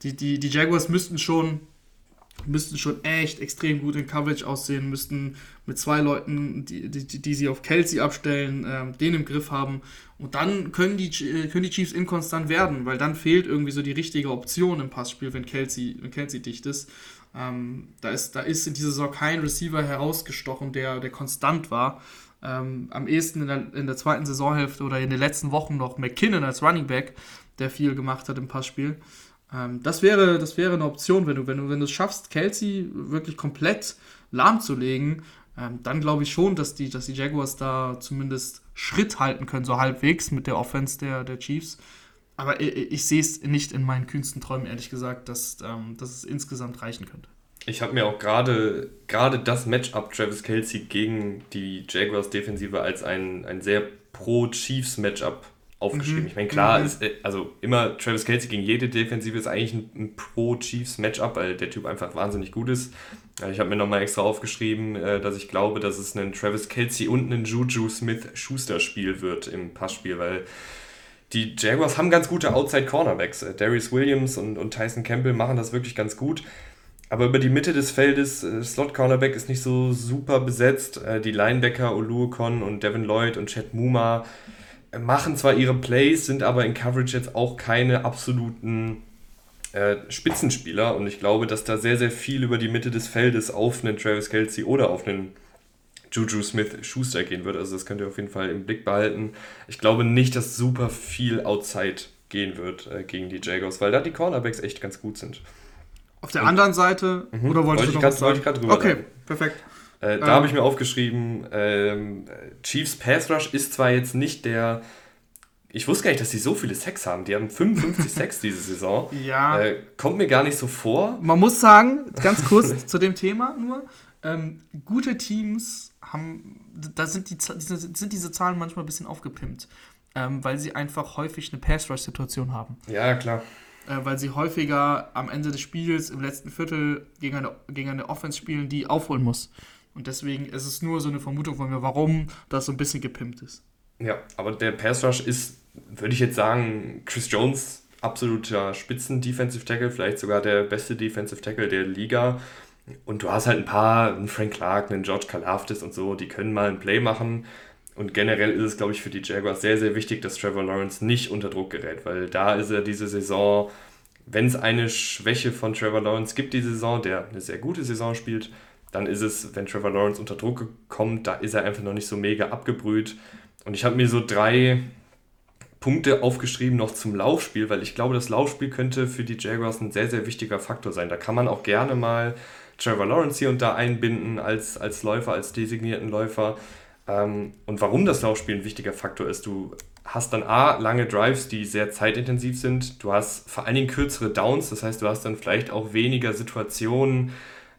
Speaker 2: die, die, die Jaguars müssten schon müssten schon echt extrem gut in Coverage aussehen, müssten mit zwei Leuten, die, die, die sie auf Kelsey abstellen, ähm, den im Griff haben. Und dann können die, äh, können die Chiefs inkonstant werden, weil dann fehlt irgendwie so die richtige Option im Passspiel, wenn Kelsey, wenn Kelsey dicht ist. Ähm, da, ist da ist in dieser Saison kein Receiver herausgestochen, der, der konstant war. Ähm, am ehesten in der, in der zweiten Saisonhälfte oder in den letzten Wochen noch McKinnon als Running Back, der viel gemacht hat im Passspiel. Ähm, das, wäre, das wäre eine Option, wenn du, wenn du, wenn du es schaffst, Kelsey wirklich komplett lahmzulegen, ähm, dann glaube ich schon, dass die, dass die Jaguars da zumindest Schritt halten können, so halbwegs mit der Offense der, der Chiefs. Aber ich, ich sehe es nicht in meinen kühnsten Träumen, ehrlich gesagt, dass, ähm, dass es insgesamt reichen könnte.
Speaker 1: Ich habe mir auch gerade das Matchup Travis Kelsey gegen die Jaguars Defensive als ein, ein sehr pro-Chiefs-Matchup aufgeschrieben. Mhm. Ich meine, klar, mhm. ist, äh, also immer Travis Kelsey gegen jede Defensive ist eigentlich ein, ein Pro-Chiefs-Matchup, weil der Typ einfach wahnsinnig gut ist. Ich habe mir nochmal extra aufgeschrieben, äh, dass ich glaube, dass es ein Travis Kelsey und ein Juju Smith-Schuster-Spiel wird im Passspiel, weil die Jaguars haben ganz gute Outside-Cornerbacks. Äh, Darius Williams und, und Tyson Campbell machen das wirklich ganz gut. Aber über die Mitte des Feldes, Slot-Cornerback ist nicht so super besetzt. Die Linebacker Oluokon und Devin Lloyd und Chad Muma machen zwar ihre Plays, sind aber in Coverage jetzt auch keine absoluten äh, Spitzenspieler und ich glaube, dass da sehr, sehr viel über die Mitte des Feldes auf einen Travis Kelsey oder auf einen Juju Smith Schuster gehen wird. Also das könnt ihr auf jeden Fall im Blick behalten. Ich glaube nicht, dass super viel Outside gehen wird äh, gegen die Jaguars, weil da die Cornerbacks echt ganz gut sind.
Speaker 2: Auf der und, anderen Seite,
Speaker 1: mhm, oder wolltest wollte du noch Wollte ich gerade drüber
Speaker 2: Okay, sagen. perfekt.
Speaker 1: Äh, da ähm. habe ich mir aufgeschrieben, ähm, Chiefs Pass Rush ist zwar jetzt nicht der. Ich wusste gar nicht, dass sie so viele Sex haben. Die haben 55 Sex diese Saison.
Speaker 2: Ja.
Speaker 1: Äh, kommt mir gar nicht so vor.
Speaker 2: Man muss sagen, ganz kurz zu dem Thema nur, ähm, gute Teams haben, da sind, die, sind diese Zahlen manchmal ein bisschen aufgepimpt, ähm, weil sie einfach häufig eine Pass-Rush-Situation haben.
Speaker 1: Ja, klar.
Speaker 2: Äh, weil sie häufiger am Ende des Spiels im letzten Viertel gegen eine, gegen eine Offense spielen, die aufholen muss. Und deswegen ist es nur so eine Vermutung von mir, warum das so ein bisschen gepimpt ist.
Speaker 1: Ja, aber der Pass Rush ist, würde ich jetzt sagen, Chris Jones absoluter Spitzen-Defensive Tackle, vielleicht sogar der beste Defensive Tackle der Liga. Und du hast halt ein paar, einen Frank Clark, einen George Kalafdis und so, die können mal ein Play machen. Und generell ist es, glaube ich, für die Jaguars sehr, sehr wichtig, dass Trevor Lawrence nicht unter Druck gerät, weil da ist er diese Saison, wenn es eine Schwäche von Trevor Lawrence gibt, diese Saison, der eine sehr gute Saison spielt, dann ist es, wenn Trevor Lawrence unter Druck kommt, da ist er einfach noch nicht so mega abgebrüht. Und ich habe mir so drei Punkte aufgeschrieben noch zum Laufspiel, weil ich glaube, das Laufspiel könnte für die Jaguars ein sehr, sehr wichtiger Faktor sein. Da kann man auch gerne mal Trevor Lawrence hier und da einbinden als, als Läufer, als designierten Läufer. Ähm, und warum das Laufspiel ein wichtiger Faktor ist, du hast dann A, lange Drives, die sehr zeitintensiv sind. Du hast vor allen Dingen kürzere Downs, das heißt, du hast dann vielleicht auch weniger Situationen,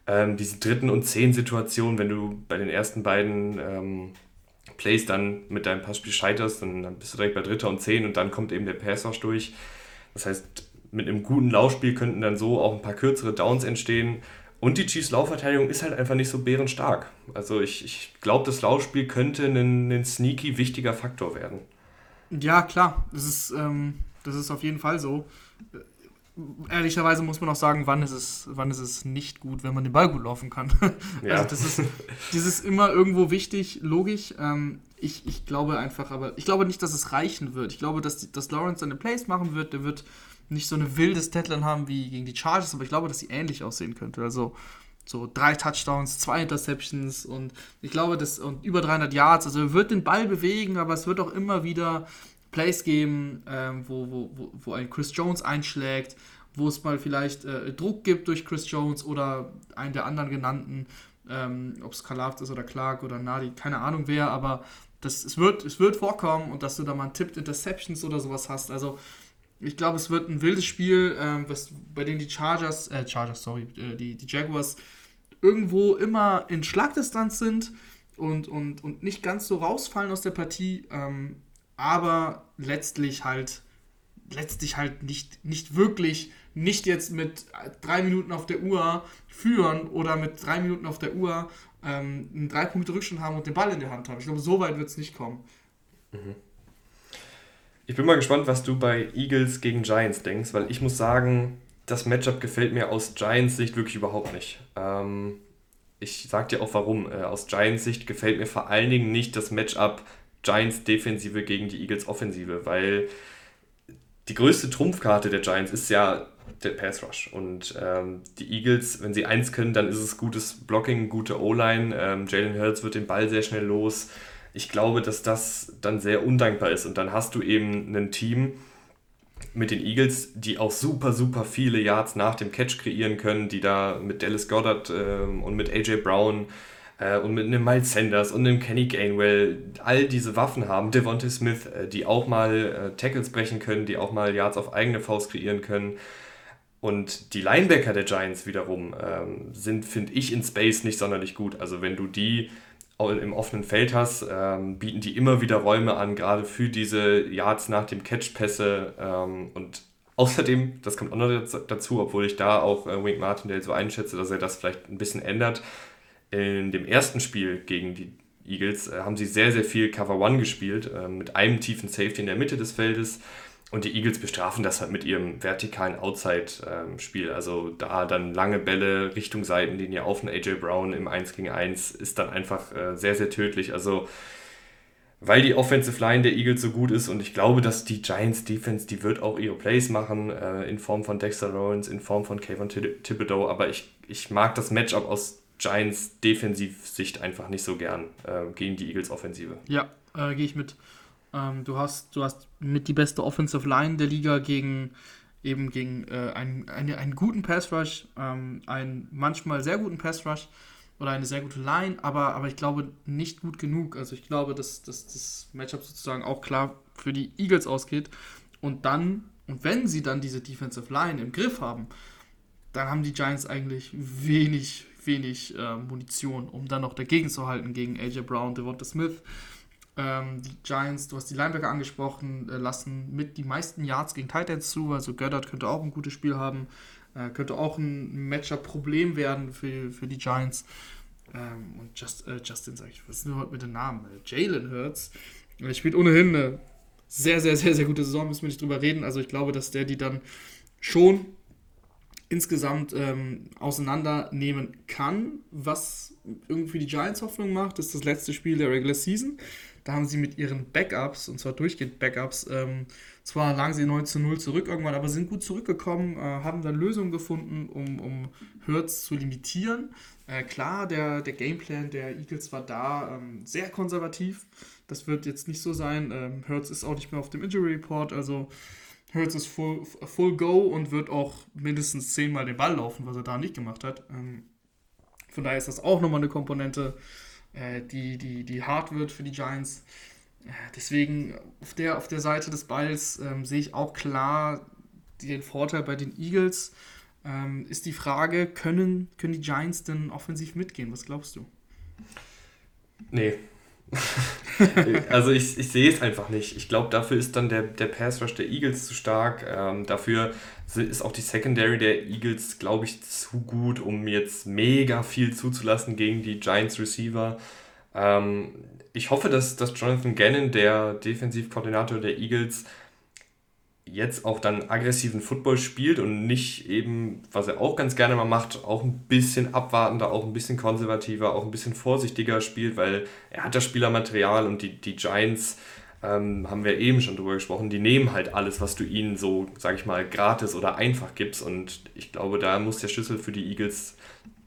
Speaker 1: ähm, diese dritten und zehn Situationen, wenn du bei den ersten beiden ähm, Plays dann mit deinem Passspiel scheiterst, dann, dann bist du direkt bei dritter und zehn und dann kommt eben der Pass durch. Das heißt, mit einem guten Laufspiel könnten dann so auch ein paar kürzere Downs entstehen. Und die Chiefs Laufverteidigung ist halt einfach nicht so bärenstark. Also ich, ich glaube, das Laufspiel könnte ein, ein sneaky wichtiger Faktor werden.
Speaker 2: Ja, klar. Das ist, ähm, das ist auf jeden Fall so. Ehrlicherweise muss man auch sagen, wann ist es, wann ist es nicht gut, wenn man den Ball gut laufen kann. Ja. Also das ist, das ist immer irgendwo wichtig, logisch. Ähm, ich, ich glaube einfach, aber ich glaube nicht, dass es reichen wird. Ich glaube, dass, dass Lawrence seine Plays machen wird. Der wird nicht so eine wilde Statline haben wie gegen die Chargers, aber ich glaube, dass sie ähnlich aussehen könnte. Also so drei Touchdowns, zwei Interceptions und ich glaube, das und über 300 Yards. Also er wird den Ball bewegen, aber es wird auch immer wieder Plays geben, ähm, wo, wo, wo, ein Chris Jones einschlägt, wo es mal vielleicht äh, Druck gibt durch Chris Jones oder einen der anderen genannten, ähm, ob es Kalaft ist oder Clark oder Nadi, keine Ahnung wer, aber das, es, wird, es wird vorkommen und dass du da mal Tipped Interceptions oder sowas hast. Also ich glaube, es wird ein wildes Spiel, ähm, was, bei dem die Chargers, äh, Chargers, sorry, äh, die, die Jaguars irgendwo immer in Schlagdistanz sind und, und, und nicht ganz so rausfallen aus der Partie, ähm, aber letztlich halt, letztlich halt nicht, nicht wirklich, nicht jetzt mit drei Minuten auf der Uhr führen oder mit drei Minuten auf der Uhr ähm, einen drei Punkte Rückstand haben und den Ball in der Hand haben. Ich glaube, so weit wird es nicht kommen.
Speaker 1: Mhm. Ich bin mal gespannt, was du bei Eagles gegen Giants denkst, weil ich muss sagen, das Matchup gefällt mir aus Giants Sicht wirklich überhaupt nicht. Ähm, ich sag dir auch warum. Äh, aus Giants Sicht gefällt mir vor allen Dingen nicht das Matchup Giants Defensive gegen die Eagles Offensive, weil die größte Trumpfkarte der Giants ist ja der Pass Rush. Und ähm, die Eagles, wenn sie eins können, dann ist es gutes Blocking, gute O-Line. Ähm, Jalen Hurts wird den Ball sehr schnell los ich glaube, dass das dann sehr undankbar ist. Und dann hast du eben ein Team mit den Eagles, die auch super, super viele Yards nach dem Catch kreieren können, die da mit Dallas Goddard äh, und mit AJ Brown äh, und mit einem Miles Sanders und einem Kenny Gainwell all diese Waffen haben. Devontae Smith, äh, die auch mal äh, Tackles brechen können, die auch mal Yards auf eigene Faust kreieren können. Und die Linebacker der Giants wiederum ähm, sind, finde ich, in Space nicht sonderlich gut. Also wenn du die im offenen Feld hast, ähm, bieten die immer wieder Räume an, gerade für diese Yards nach dem Catch-Pässe. Ähm, und außerdem, das kommt auch noch dazu, obwohl ich da auch äh, Wink Martindale so einschätze, dass er das vielleicht ein bisschen ändert. In dem ersten Spiel gegen die Eagles äh, haben sie sehr, sehr viel Cover One gespielt, äh, mit einem tiefen Safety in der Mitte des Feldes. Und die Eagles bestrafen das halt mit ihrem vertikalen Outside-Spiel. Also da dann lange Bälle Richtung Seitenlinie auf einen AJ Brown im 1 gegen 1 ist dann einfach äh, sehr, sehr tödlich. Also weil die Offensive Line der Eagles so gut ist und ich glaube, dass die Giants Defense, die wird auch ihre Plays machen, äh, in Form von Dexter Lawrence, in Form von Kayvon Thibodeau, aber ich, ich mag das Matchup aus Giants Defensivsicht einfach nicht so gern äh, gegen die Eagles Offensive.
Speaker 2: Ja, äh, gehe ich mit. Ähm, du, hast, du hast mit die beste Offensive Line der Liga gegen eben gegen äh, einen, eine, einen guten Pass Rush, ähm, einen manchmal sehr guten Pass Rush oder eine sehr gute Line, aber, aber ich glaube nicht gut genug. Also ich glaube, dass, dass das Matchup sozusagen auch klar für die Eagles ausgeht. Und dann, und wenn sie dann diese Defensive Line im Griff haben, dann haben die Giants eigentlich wenig, wenig äh, Munition, um dann noch dagegen zu halten gegen AJ Brown, Devonta Smith. Ähm, die Giants, du hast die Linebacker angesprochen, äh, lassen mit die meisten Yards gegen Titans zu. Also Goddard könnte auch ein gutes Spiel haben. Äh, könnte auch ein Matchup-Problem werden für, für die Giants. Ähm, und Just, äh, Justin, sag ich, was ist denn heute mit den Namen? Äh, Jalen Hurts. Er spielt ohnehin eine sehr, sehr, sehr, sehr gute Saison, müssen wir nicht drüber reden. Also ich glaube, dass der die dann schon insgesamt ähm, auseinandernehmen kann. Was irgendwie die Giants Hoffnung macht, ist das letzte Spiel der Regular Season. Da haben sie mit ihren Backups, und zwar durchgehend Backups, ähm, zwar lagen sie 9 zu 0 zurück irgendwann, aber sind gut zurückgekommen, äh, haben dann Lösungen gefunden, um, um Hurts zu limitieren. Äh, klar, der, der Gameplan der Eagles war da ähm, sehr konservativ. Das wird jetzt nicht so sein. Ähm, Hurts ist auch nicht mehr auf dem Injury Report, also Hurts ist full, full go und wird auch mindestens zehnmal den Ball laufen, was er da nicht gemacht hat. Ähm, von daher ist das auch nochmal eine Komponente, äh, die, die, die hart wird für die Giants. Äh, deswegen auf der, auf der Seite des Balls ähm, sehe ich auch klar den Vorteil bei den Eagles. Ähm, ist die Frage, können, können die Giants denn offensiv mitgehen? Was glaubst du?
Speaker 1: Nee. also ich, ich sehe es einfach nicht. Ich glaube, dafür ist dann der, der Pass Rush der Eagles zu stark. Ähm, dafür ist auch die Secondary der Eagles, glaube ich, zu gut, um jetzt mega viel zuzulassen gegen die Giants Receiver. Ähm, ich hoffe, dass, dass Jonathan Gannon, der Defensivkoordinator der Eagles, jetzt auch dann aggressiven Football spielt und nicht eben, was er auch ganz gerne mal macht, auch ein bisschen abwartender, auch ein bisschen konservativer, auch ein bisschen vorsichtiger spielt, weil er hat das Spielermaterial und die, die Giants, ähm, haben wir eben schon drüber gesprochen, die nehmen halt alles, was du ihnen so, sag ich mal, gratis oder einfach gibst und ich glaube, da muss der Schlüssel für die Eagles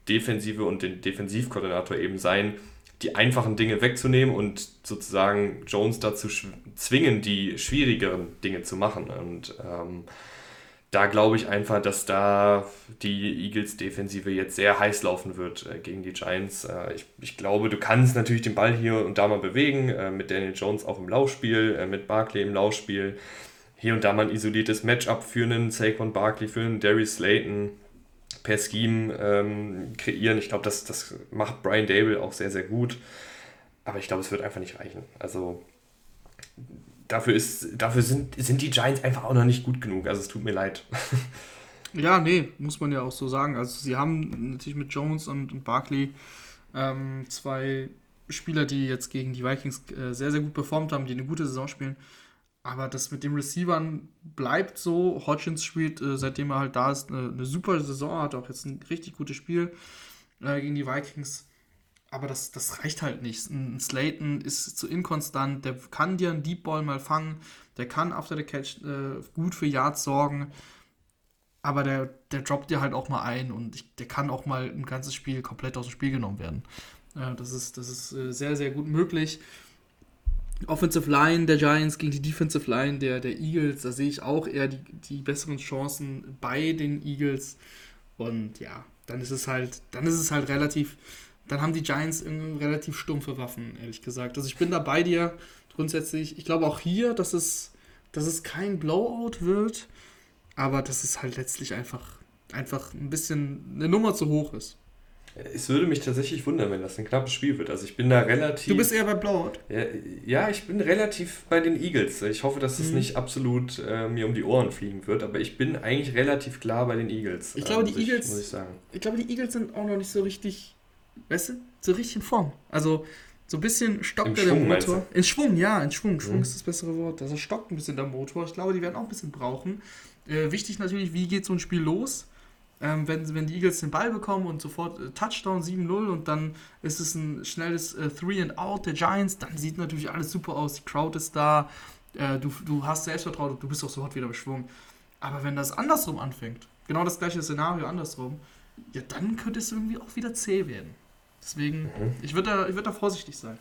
Speaker 1: Defensive und den Defensivkoordinator eben sein, die einfachen Dinge wegzunehmen und sozusagen Jones dazu zwingen, die schwierigeren Dinge zu machen. Und ähm, da glaube ich einfach, dass da die Eagles-Defensive jetzt sehr heiß laufen wird äh, gegen die Giants. Äh, ich, ich glaube, du kannst natürlich den Ball hier und da mal bewegen, äh, mit Daniel Jones auch im Laufspiel, äh, mit Barkley im Laufspiel. Hier und da mal ein isoliertes Matchup für einen Saquon Barkley, für einen Darius Slayton per Scheme ähm, kreieren. Ich glaube, das, das macht Brian Dable auch sehr, sehr gut. Aber ich glaube, es wird einfach nicht reichen. Also dafür, ist, dafür sind, sind die Giants einfach auch noch nicht gut genug. Also es tut mir leid.
Speaker 2: Ja, nee, muss man ja auch so sagen. Also sie haben natürlich mit Jones und, und Barkley ähm, zwei Spieler, die jetzt gegen die Vikings äh, sehr, sehr gut performt haben, die eine gute Saison spielen. Aber das mit dem Receivern bleibt so. Hodgins spielt, äh, seitdem er halt da ist, eine, eine, super Saison, hat auch jetzt ein richtig gutes Spiel äh, gegen die Vikings. Aber das, das reicht halt nicht. Ein Slayton ist zu inkonstant, der kann dir einen Deep Ball mal fangen, der kann after the catch äh, gut für Yards sorgen, aber der, der droppt dir halt auch mal ein und ich, der kann auch mal ein ganzes Spiel komplett aus dem Spiel genommen werden. Äh, das ist, das ist äh, sehr, sehr gut möglich. Offensive Line der Giants gegen die Defensive Line der, der Eagles, da sehe ich auch eher die, die besseren Chancen bei den Eagles. Und ja, dann ist es halt, dann ist es halt relativ, dann haben die Giants relativ stumpfe Waffen, ehrlich gesagt. Also ich bin da bei dir grundsätzlich. Ich glaube auch hier, dass es, dass es kein Blowout wird, aber dass es halt letztlich einfach, einfach ein bisschen eine Nummer zu hoch ist.
Speaker 1: Es würde mich tatsächlich wundern, wenn das ein knappes Spiel wird. Also ich bin da relativ.
Speaker 2: Du bist eher bei Blowout?
Speaker 1: Ja, ja ich bin relativ bei den Eagles. Ich hoffe, dass es mhm. nicht absolut äh, mir um die Ohren fliegen wird, aber ich bin eigentlich relativ klar bei den Eagles.
Speaker 2: Ich glaube, äh, die Eagles. Muss ich, sagen. ich glaube, die Eagles sind auch noch nicht so richtig, weißt du, so richtig in Form. Also so ein bisschen stockt der Motor. In Schwung, ja, in Schwung. Schwung mhm. ist das bessere Wort. Also stockt ein bisschen der Motor. Ich glaube, die werden auch ein bisschen brauchen. Äh, wichtig natürlich, wie geht so ein Spiel los? Ähm, wenn, wenn die Eagles den Ball bekommen und sofort äh, Touchdown 7-0 und dann ist es ein schnelles äh, Three and Out der Giants, dann sieht natürlich alles super aus, die Crowd ist da, äh, du, du hast Selbstvertrauen und du bist auch sofort wieder beschwungen. Aber wenn das andersrum anfängt, genau das gleiche Szenario andersrum, ja, dann könnte es irgendwie auch wieder zäh werden. Deswegen, mhm. ich würde da, würd da vorsichtig sein.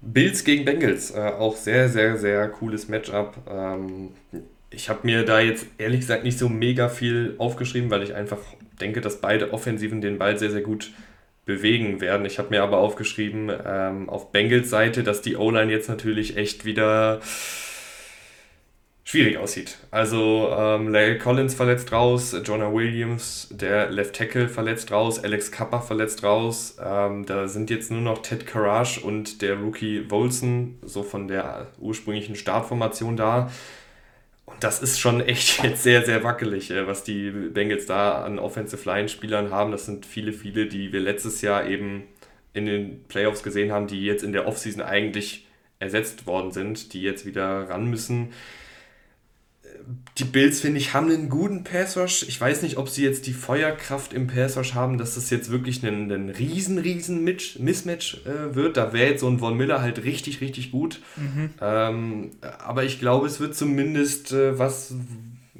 Speaker 1: Bills gegen Bengals, äh, auch sehr, sehr, sehr cooles Matchup. Ähm, ich habe mir da jetzt ehrlich gesagt nicht so mega viel aufgeschrieben, weil ich einfach denke, dass beide Offensiven den Ball sehr, sehr gut bewegen werden. Ich habe mir aber aufgeschrieben ähm, auf Bengals Seite, dass die O-Line jetzt natürlich echt wieder schwierig aussieht. Also ähm, Larry Collins verletzt raus, Jonah Williams, der Left Tackle verletzt raus, Alex Kappa verletzt raus. Ähm, da sind jetzt nur noch Ted Karaj und der Rookie Volson so von der ursprünglichen Startformation da. Und das ist schon echt jetzt sehr, sehr wackelig, äh, was die Bengals da an Offensive Line-Spielern haben. Das sind viele, viele, die wir letztes Jahr eben in den Playoffs gesehen haben, die jetzt in der Offseason eigentlich ersetzt worden sind, die jetzt wieder ran müssen die Bills, finde ich, haben einen guten Pass Rush. Ich weiß nicht, ob sie jetzt die Feuerkraft im Pass Rush haben, dass das jetzt wirklich ein, ein riesen, riesen Mismatch äh, wird. Da wäre jetzt so ein Von Miller halt richtig, richtig gut. Mhm. Ähm, aber ich glaube, es wird zumindest äh, was,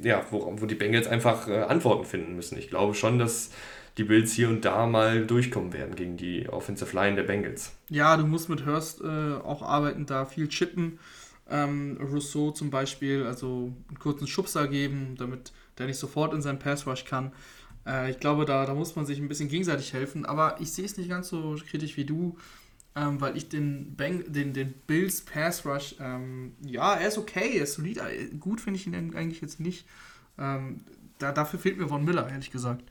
Speaker 1: ja, wo, wo die Bengals einfach äh, Antworten finden müssen. Ich glaube schon, dass die Bills hier und da mal durchkommen werden gegen die Offensive Line der Bengals.
Speaker 2: Ja, du musst mit Hurst äh, auch arbeiten, da viel chippen ähm, Rousseau zum Beispiel, also einen kurzen Schubser geben, damit der nicht sofort in seinen Pass Rush kann. Äh, ich glaube, da, da muss man sich ein bisschen gegenseitig helfen, aber ich sehe es nicht ganz so kritisch wie du, ähm, weil ich den, Bang, den, den Bills Pass Rush, ähm, ja, er ist okay, er ist solid, äh, gut finde ich ihn eigentlich jetzt nicht. Ähm, da, dafür fehlt mir Von Miller, ehrlich gesagt.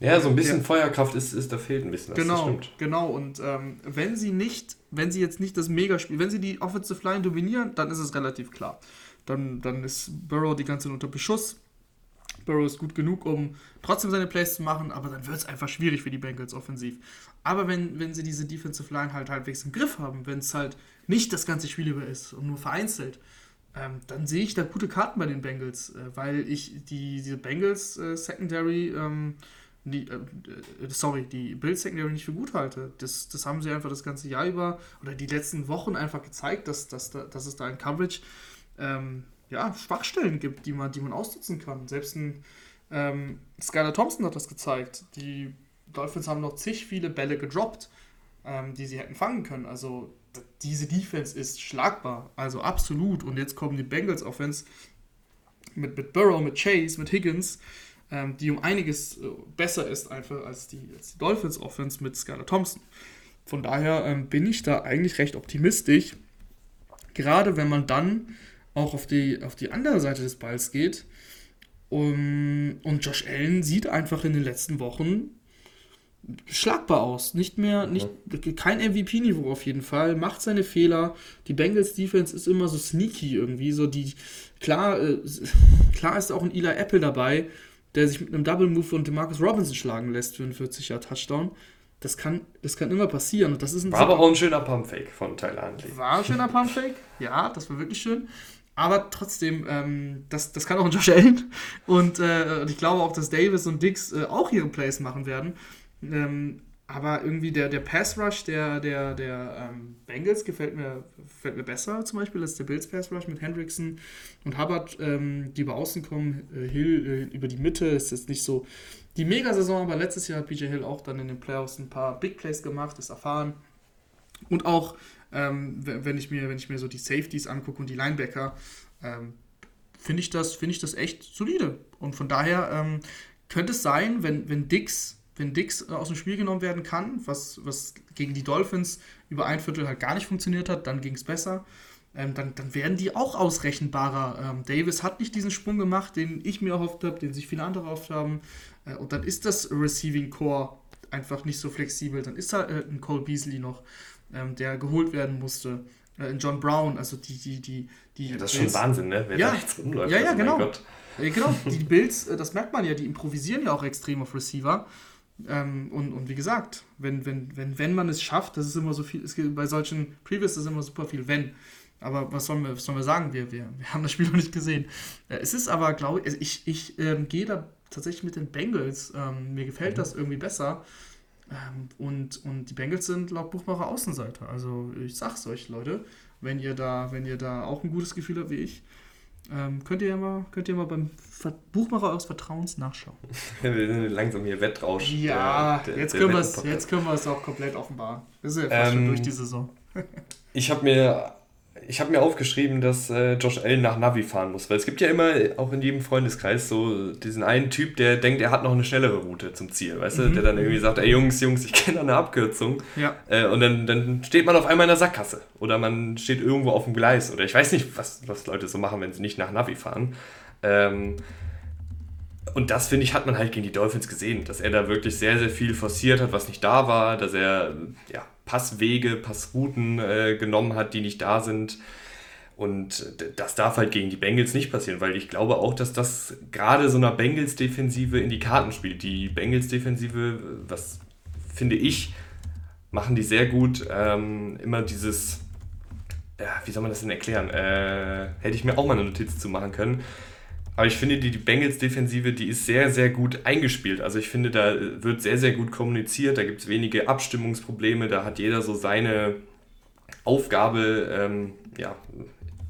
Speaker 1: Ja, so ein bisschen ja. Feuerkraft ist, ist, da fehlt ein bisschen.
Speaker 2: Das, genau, das genau. Und ähm, wenn sie nicht, wenn sie jetzt nicht das Mega-Spiel, wenn sie die Offensive Line dominieren, dann ist es relativ klar. Dann, dann ist Burrow die ganze Zeit unter Beschuss. Burrow ist gut genug, um trotzdem seine Plays zu machen, aber dann wird es einfach schwierig für die Bengals offensiv. Aber wenn, wenn sie diese Defensive Line halt halbwegs im Griff haben, wenn es halt nicht das ganze Spiel über ist und nur vereinzelt, ähm, dann sehe ich da gute Karten bei den Bengals, äh, weil ich die, diese Bengals äh, Secondary ähm, die, äh, äh, sorry, die Bild Secondary nicht für gut halte. Das, das haben sie einfach das ganze Jahr über oder die letzten Wochen einfach gezeigt, dass, dass, dass es da in Coverage ähm, ja, Schwachstellen gibt, die man, die man ausnutzen kann. Selbst ein ähm, Skylar Thompson hat das gezeigt. Die Dolphins haben noch zig viele Bälle gedroppt, ähm, die sie hätten fangen können. Also diese Defense ist schlagbar, also absolut. Und jetzt kommen die Bengals Offense mit, mit Burrow, mit Chase, mit Higgins ähm, die um einiges äh, besser ist einfach als die, als die Dolphins Offense mit Skylar Thompson. Von daher ähm, bin ich da eigentlich recht optimistisch, gerade wenn man dann auch auf die, auf die andere Seite des Balls geht. Um, und Josh Allen sieht einfach in den letzten Wochen schlagbar aus. Nicht mehr, nicht, kein MVP-Niveau auf jeden Fall, macht seine Fehler. Die Bengals Defense ist immer so sneaky irgendwie. So die, klar, äh, klar ist auch ein Eli Apple dabei, der sich mit einem Double Move von Demarcus Robinson schlagen lässt für einen 40er Touchdown. Das kann, das kann immer passieren. Und das ist
Speaker 1: ein war aber auch ein schöner Pumpfake von Tyler Huntley.
Speaker 2: War ein schöner Pumpfake, ja, das war wirklich schön. Aber trotzdem, ähm, das, das kann auch ein Josh Allen. Und äh, ich glaube auch, dass Davis und Dix äh, auch ihre Plays machen werden. Ähm, aber irgendwie der, der Pass Rush der, der, der ähm, Bengals gefällt mir, gefällt mir besser, zum Beispiel, als der Bills Pass Rush mit Hendrickson und Hubbard, ähm, die über außen kommen. Äh, Hill äh, über die Mitte ist jetzt nicht so die Mega-Saison, aber letztes Jahr hat BJ Hill auch dann in den Playoffs ein paar Big Plays gemacht, ist erfahren. Und auch, ähm, wenn, ich mir, wenn ich mir so die Safeties angucke und die Linebacker, ähm, finde ich, das, find ich das echt solide. Und von daher ähm, könnte es sein, wenn, wenn Dix wenn Dix aus dem Spiel genommen werden kann, was, was gegen die Dolphins über ein Viertel halt gar nicht funktioniert hat, dann ging es besser. Ähm, dann, dann werden die auch ausrechenbarer. Ähm, Davis hat nicht diesen Sprung gemacht, den ich mir erhofft habe, den sich viele andere erhofft haben. Äh, und dann ist das Receiving Core einfach nicht so flexibel. Dann ist da äh, ein Cole Beasley noch, ähm, der geholt werden musste. Äh, John Brown, also die, die, die, die.
Speaker 1: Ja, das ist schon Wahnsinn, ne?
Speaker 2: Wer ja, da rechts rumläuft. Ja, ja, also, genau. Ja, genau. Die Bills, äh, das merkt man ja, die improvisieren ja auch extrem auf Receiver. Ähm, und, und wie gesagt, wenn, wenn, wenn, wenn man es schafft, das ist immer so viel, es gibt, bei solchen Previews ist immer super viel wenn. Aber was sollen wir, was sollen wir sagen? Wir, wir, wir haben das Spiel noch nicht gesehen. Äh, es ist aber, glaube ich, ich, ich ähm, gehe da tatsächlich mit den Bengals. Ähm, mir gefällt mhm. das irgendwie besser. Ähm, und, und die Bengals sind laut Buchmacher Außenseiter. Also ich sag's euch, Leute, wenn ihr da, wenn ihr da auch ein gutes Gefühl habt wie ich, ähm, könnt, ihr ja mal, könnt ihr mal beim Buchmacher eures Vertrauens nachschauen.
Speaker 1: Wir sind langsam hier Wettrausch.
Speaker 2: Ja, der, der, jetzt, können jetzt können wir es auch komplett offenbaren. Wir sind ja fast ähm, schon durch die Saison.
Speaker 1: ich habe mir ich habe mir aufgeschrieben, dass äh, Josh Allen nach Navi fahren muss, weil es gibt ja immer, auch in jedem Freundeskreis, so diesen einen Typ, der denkt, er hat noch eine schnellere Route zum Ziel, weißt mhm. du, der dann irgendwie sagt, ey Jungs, Jungs, ich kenne eine Abkürzung. Ja. Äh, und dann, dann steht man auf einmal in der Sackgasse oder man steht irgendwo auf dem Gleis oder ich weiß nicht, was, was Leute so machen, wenn sie nicht nach Navi fahren. Ähm, und das, finde ich, hat man halt gegen die Dolphins gesehen, dass er da wirklich sehr, sehr viel forciert hat, was nicht da war, dass er ja, Passwege, Passrouten äh, genommen hat, die nicht da sind. Und das darf halt gegen die Bengals nicht passieren, weil ich glaube auch, dass das gerade so einer Bengals-Defensive in die Karten spielt. Die Bengals-Defensive, was finde ich, machen die sehr gut, ähm, immer dieses ja, wie soll man das denn erklären? Äh, hätte ich mir auch mal eine Notiz zu machen können. Aber ich finde, die, die Bengals-Defensive, die ist sehr, sehr gut eingespielt. Also ich finde, da wird sehr, sehr gut kommuniziert. Da gibt es wenige Abstimmungsprobleme. Da hat jeder so seine Aufgabe ähm, ja,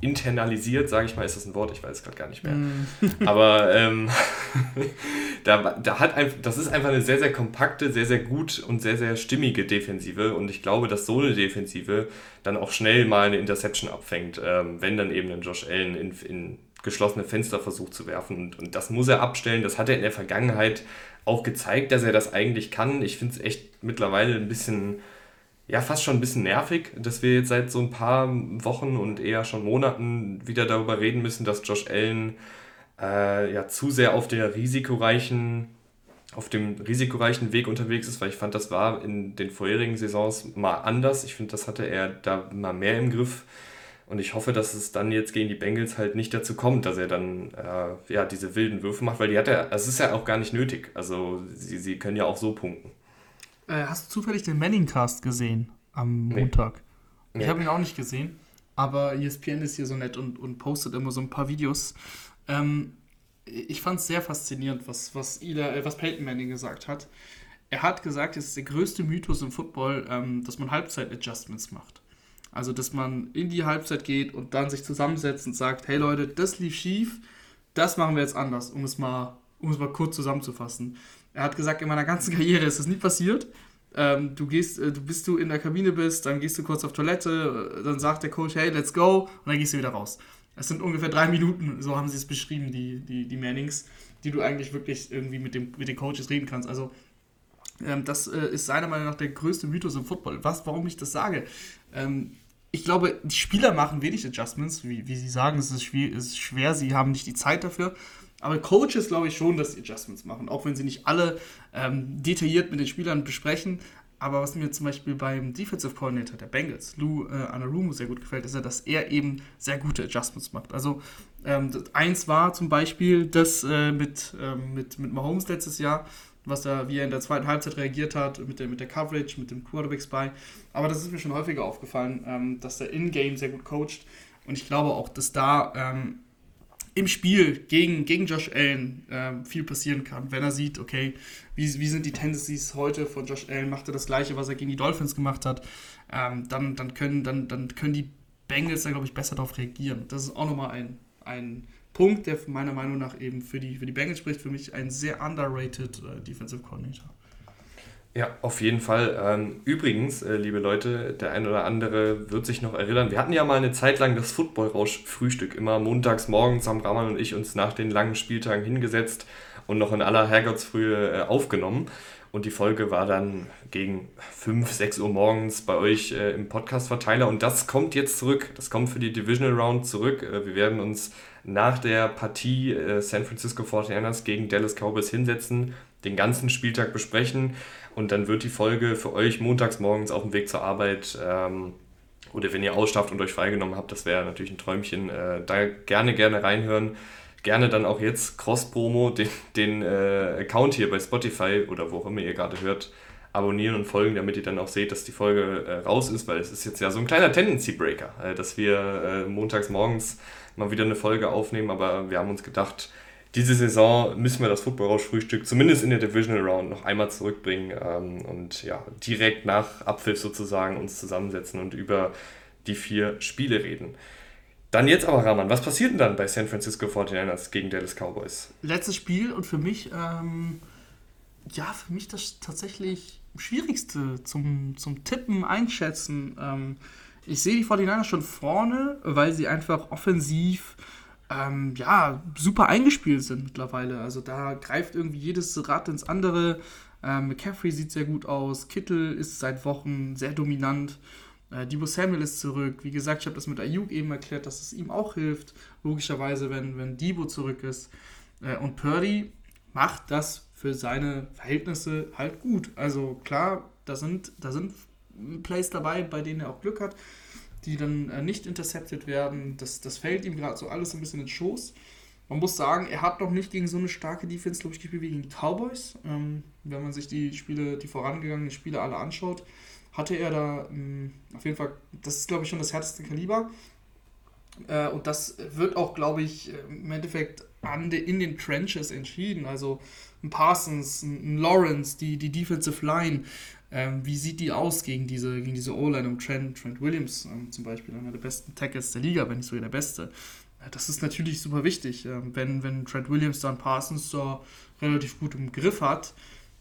Speaker 1: internalisiert, sage ich mal, ist das ein Wort? Ich weiß es gerade gar nicht mehr. Mm. Aber ähm, da, da hat einfach, das ist einfach eine sehr, sehr kompakte, sehr, sehr gut und sehr, sehr stimmige Defensive. Und ich glaube, dass so eine Defensive dann auch schnell mal eine Interception abfängt, ähm, wenn dann eben ein Josh Allen in, in geschlossene Fenster versucht zu werfen. Und, und das muss er abstellen. Das hat er in der Vergangenheit auch gezeigt, dass er das eigentlich kann. Ich finde es echt mittlerweile ein bisschen, ja, fast schon ein bisschen nervig, dass wir jetzt seit so ein paar Wochen und eher schon Monaten wieder darüber reden müssen, dass Josh Allen äh, ja zu sehr auf der risikoreichen auf dem risikoreichen Weg unterwegs ist, weil ich fand, das war in den vorherigen Saisons mal anders. Ich finde, das hatte er da mal mehr im Griff. Und ich hoffe, dass es dann jetzt gegen die Bengals halt nicht dazu kommt, dass er dann äh, ja, diese wilden Würfe macht, weil die hat er, es ist ja auch gar nicht nötig. Also sie, sie können ja auch so punkten.
Speaker 2: Äh, hast du zufällig den Manning-Cast gesehen am Montag? Nee. Ich habe ihn auch nicht gesehen, aber ESPN ist hier so nett und, und postet immer so ein paar Videos. Ähm, ich fand es sehr faszinierend, was, was, Ila, äh, was Peyton Manning gesagt hat. Er hat gesagt, es ist der größte Mythos im Football, ähm, dass man Halbzeit-Adjustments macht. Also, dass man in die Halbzeit geht und dann sich zusammensetzt und sagt, hey Leute, das lief schief, das machen wir jetzt anders, um es mal, um es mal kurz zusammenzufassen. Er hat gesagt, in meiner ganzen Karriere ist das nie passiert. Ähm, du gehst, äh, du bist du in der Kabine bist, dann gehst du kurz auf Toilette, äh, dann sagt der Coach, hey, let's go, und dann gehst du wieder raus. Es sind ungefähr drei Minuten, so haben sie es beschrieben, die, die, die Mannings, die du eigentlich wirklich irgendwie mit, dem, mit den Coaches reden kannst. Also ähm, das äh, ist seiner Meinung nach der größte Mythos im Football. Was, warum ich das sage? Ähm, ich glaube, die Spieler machen wenig Adjustments, wie, wie sie sagen, es ist, schwer, es ist schwer, sie haben nicht die Zeit dafür. Aber Coaches glaube ich schon, dass sie Adjustments machen, auch wenn sie nicht alle ähm, detailliert mit den Spielern besprechen. Aber was mir zum Beispiel beim Defensive Coordinator der Bengals, Lou äh, Anarumo, sehr gut gefällt, ist ja, dass er eben sehr gute Adjustments macht. Also ähm, eins war zum Beispiel das äh, mit, ähm, mit, mit Mahomes letztes Jahr, was er, wie er in der zweiten Halbzeit reagiert hat, mit der, mit der Coverage, mit dem Quarterback Spy. Aber das ist mir schon häufiger aufgefallen, ähm, dass er in-game sehr gut coacht. Und ich glaube auch, dass da ähm, im Spiel gegen, gegen Josh Allen äh, viel passieren kann, wenn er sieht, okay, wie, wie sind die Tendencies heute von Josh Allen, macht er das gleiche, was er gegen die Dolphins gemacht hat, ähm, dann, dann, können, dann, dann können die Bengals da, glaube ich, besser darauf reagieren. Das ist auch nochmal ein, ein Punkt, der meiner Meinung nach eben für die, für die Bengals spricht, für mich ein sehr underrated äh, Defensive Coordinator.
Speaker 1: Ja, auf jeden Fall. Ähm, übrigens, äh, liebe Leute, der ein oder andere wird sich noch erinnern, wir hatten ja mal eine Zeit lang das Football-Rausch-Frühstück. Immer montags morgens haben Raman und ich uns nach den langen Spieltagen hingesetzt und noch in aller Herrgottsfrühe äh, aufgenommen. Und die Folge war dann gegen 5, 6 Uhr morgens bei euch äh, im Podcast-Verteiler. Und das kommt jetzt zurück. Das kommt für die Divisional Round zurück. Wir werden uns nach der Partie äh, San Francisco 49ers gegen Dallas Cowboys hinsetzen, den ganzen Spieltag besprechen und dann wird die Folge für euch montags morgens auf dem Weg zur Arbeit ähm, oder wenn ihr ausschafft und euch freigenommen habt, das wäre natürlich ein Träumchen, äh, da gerne, gerne reinhören. Gerne dann auch jetzt Cross-Promo, den, den äh, Account hier bei Spotify oder wo auch immer ihr gerade hört, abonnieren und folgen, damit ihr dann auch seht, dass die Folge äh, raus ist, weil es ist jetzt ja so ein kleiner Tendency-Breaker, äh, dass wir äh, montags morgens mal wieder eine Folge aufnehmen, aber wir haben uns gedacht, diese Saison müssen wir das Football-Rausch-Frühstück zumindest in der Divisional Round noch einmal zurückbringen ähm, und ja, direkt nach Abpfiff sozusagen uns zusammensetzen und über die vier Spiele reden. Dann jetzt aber, Rahman, was passiert denn dann bei San Francisco 49ers gegen Dallas Cowboys?
Speaker 2: Letztes Spiel und für mich, ähm, ja, für mich das tatsächlich Schwierigste zum, zum Tippen, Einschätzen. Ähm, ich sehe die 49ers schon vorne, weil sie einfach offensiv ähm, ja, super eingespielt sind mittlerweile. Also da greift irgendwie jedes Rad ins andere. Ähm, McCaffrey sieht sehr gut aus. Kittel ist seit Wochen sehr dominant. Äh, Debo Samuel ist zurück. Wie gesagt, ich habe das mit Ayuk eben erklärt, dass es ihm auch hilft. Logischerweise, wenn, wenn Debo zurück ist. Äh, und Purdy macht das für seine Verhältnisse halt gut. Also klar, da sind, da sind Plays dabei, bei denen er auch Glück hat, die dann äh, nicht intercepted werden. Das, das fällt ihm gerade so alles ein bisschen in den Schoß. Man muss sagen, er hat noch nicht gegen so eine starke Defense, glaube ich, gespielt wie gegen die Cowboys. Ähm, wenn man sich die Spiele, die vorangegangenen Spiele alle anschaut, hatte er da mh, hm, auf jeden Fall, das ist glaube ich schon das härteste Kaliber. Äh, und das wird auch, glaube ich, im Endeffekt an de, in den Trenches entschieden. Also ein Parsons, ein Lawrence, die, die Defensive Line. Ähm, wie sieht die aus gegen diese, gegen diese O-Line um Trent, Trent Williams ähm, zum Beispiel, einer der besten Tackles der Liga, wenn nicht sogar der beste. Äh, das ist natürlich super wichtig. Äh, wenn, wenn Trent Williams dann Parsons so relativ gut im Griff hat,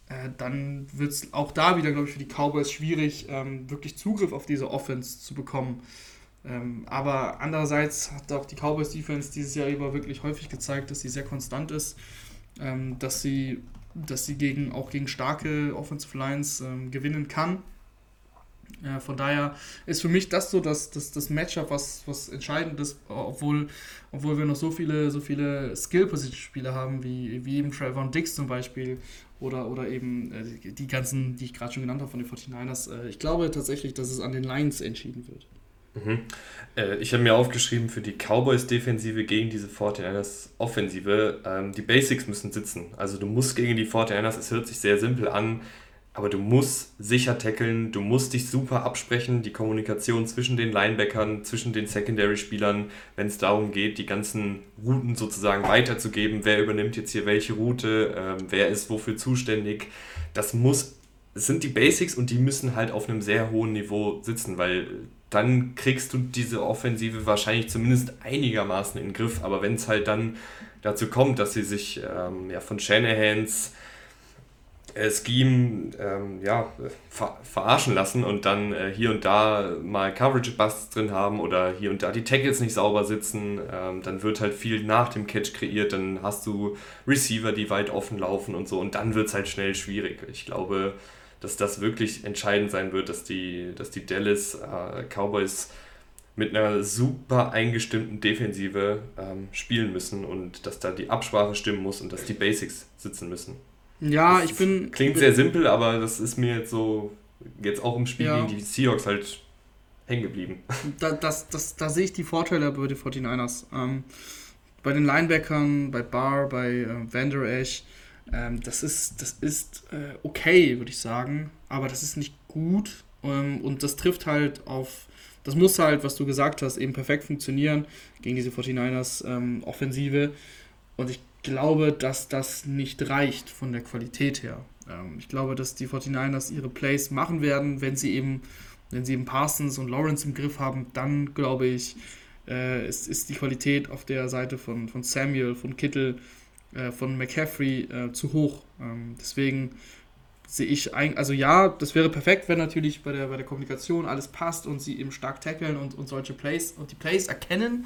Speaker 2: äh, dann wird es auch da wieder, glaube ich, für die Cowboys schwierig, ähm, wirklich Zugriff auf diese Offense zu bekommen. Ähm, aber andererseits hat auch die Cowboys Defense dieses Jahr über wirklich häufig gezeigt, dass sie sehr konstant ist, ähm, dass sie, dass sie gegen, auch gegen starke Offensive Lines ähm, gewinnen kann. Äh, von daher ist für mich das so das, das, das Matchup, was, was entscheidend ist, obwohl, obwohl wir noch so viele, so viele Skill-Position-Spieler haben, wie, wie eben Trayvon Dix zum Beispiel oder, oder eben äh, die ganzen, die ich gerade schon genannt habe von den 49ers. Äh, ich glaube tatsächlich, dass es an den Lions entschieden wird.
Speaker 1: Mhm. Äh, ich habe mir aufgeschrieben für die Cowboys-Defensive gegen diese 49ers-Offensive, ähm, die Basics müssen sitzen. Also du musst gegen die 49ers, es hört sich sehr simpel an, aber du musst sicher tackeln, du musst dich super absprechen, die Kommunikation zwischen den Linebackern, zwischen den Secondary-Spielern, wenn es darum geht, die ganzen Routen sozusagen weiterzugeben, wer übernimmt jetzt hier welche Route, ähm, wer ist wofür zuständig. Das muss, es sind die Basics und die müssen halt auf einem sehr hohen Niveau sitzen, weil dann kriegst du diese Offensive wahrscheinlich zumindest einigermaßen in den Griff. Aber wenn es halt dann dazu kommt, dass sie sich ähm, ja, von Shanahans äh, Scheme ähm, ja, ver verarschen lassen und dann äh, hier und da mal Coverage-Busts drin haben oder hier und da die Tackles nicht sauber sitzen, ähm, dann wird halt viel nach dem Catch kreiert, dann hast du Receiver, die weit offen laufen und so und dann wird es halt schnell schwierig. Ich glaube, dass das wirklich entscheidend sein wird, dass die, dass die Dallas äh, Cowboys mit einer super eingestimmten Defensive ähm, spielen müssen und dass da die Absprache stimmen muss und dass die Basics sitzen müssen.
Speaker 2: Ja, das ich bin.
Speaker 1: Klingt
Speaker 2: bin,
Speaker 1: sehr simpel, aber das ist mir jetzt so, jetzt auch im Spiel ja. gegen die Seahawks halt hängen geblieben.
Speaker 2: Da, das, das, da sehe ich die Vorteile bei den 49ers. Ähm, bei den Linebackern, bei Barr, bei äh, Vander Esch, ähm, das ist, das ist äh, okay, würde ich sagen, aber das ist nicht gut ähm, und das trifft halt auf, das muss halt, was du gesagt hast, eben perfekt funktionieren gegen diese 49ers ähm, und ich glaube, dass das nicht reicht von der Qualität her. Ähm, ich glaube, dass die 49ers ihre Plays machen werden, wenn sie eben, wenn sie eben Parsons und Lawrence im Griff haben, dann glaube ich, äh, ist, ist die Qualität auf der Seite von, von Samuel, von Kittel, äh, von McCaffrey äh, zu hoch. Ähm, deswegen sehe ich eigentlich, also ja, das wäre perfekt, wenn natürlich bei der, bei der Kommunikation alles passt und sie eben stark tackeln und, und solche Plays und die Plays erkennen,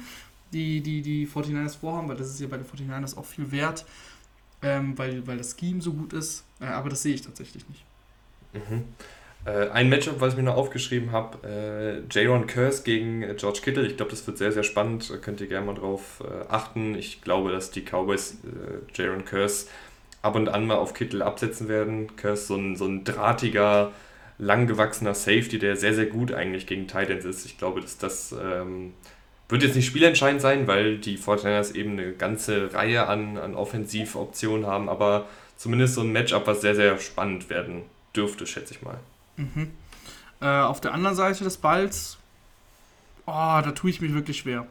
Speaker 2: die, die die 49ers vorhaben, weil das ist ja bei den 49ers auch viel wert, ähm, weil, weil das Scheme so gut ist. Äh, aber das sehe ich tatsächlich nicht.
Speaker 1: Mhm. Äh, ein Matchup, was ich mir noch aufgeschrieben habe, äh, Jaron Curse gegen äh, George Kittle. Ich glaube, das wird sehr, sehr spannend. Könnt ihr gerne mal drauf äh, achten. Ich glaube, dass die Cowboys äh, Jaron Curse ab und an mal auf Kittle absetzen werden. Curse so ein, so ein drahtiger, langgewachsener Safety, der sehr, sehr gut eigentlich gegen Titans ist. Ich glaube, dass das ähm, wird jetzt nicht spielentscheidend sein, weil die Fortinanders eben eine ganze Reihe an, an Offensivoptionen haben, aber zumindest so ein Matchup, was sehr, sehr spannend werden dürfte, schätze ich mal.
Speaker 2: Mhm. Äh, auf der anderen Seite des Balls, oh, da tue ich mich wirklich schwer.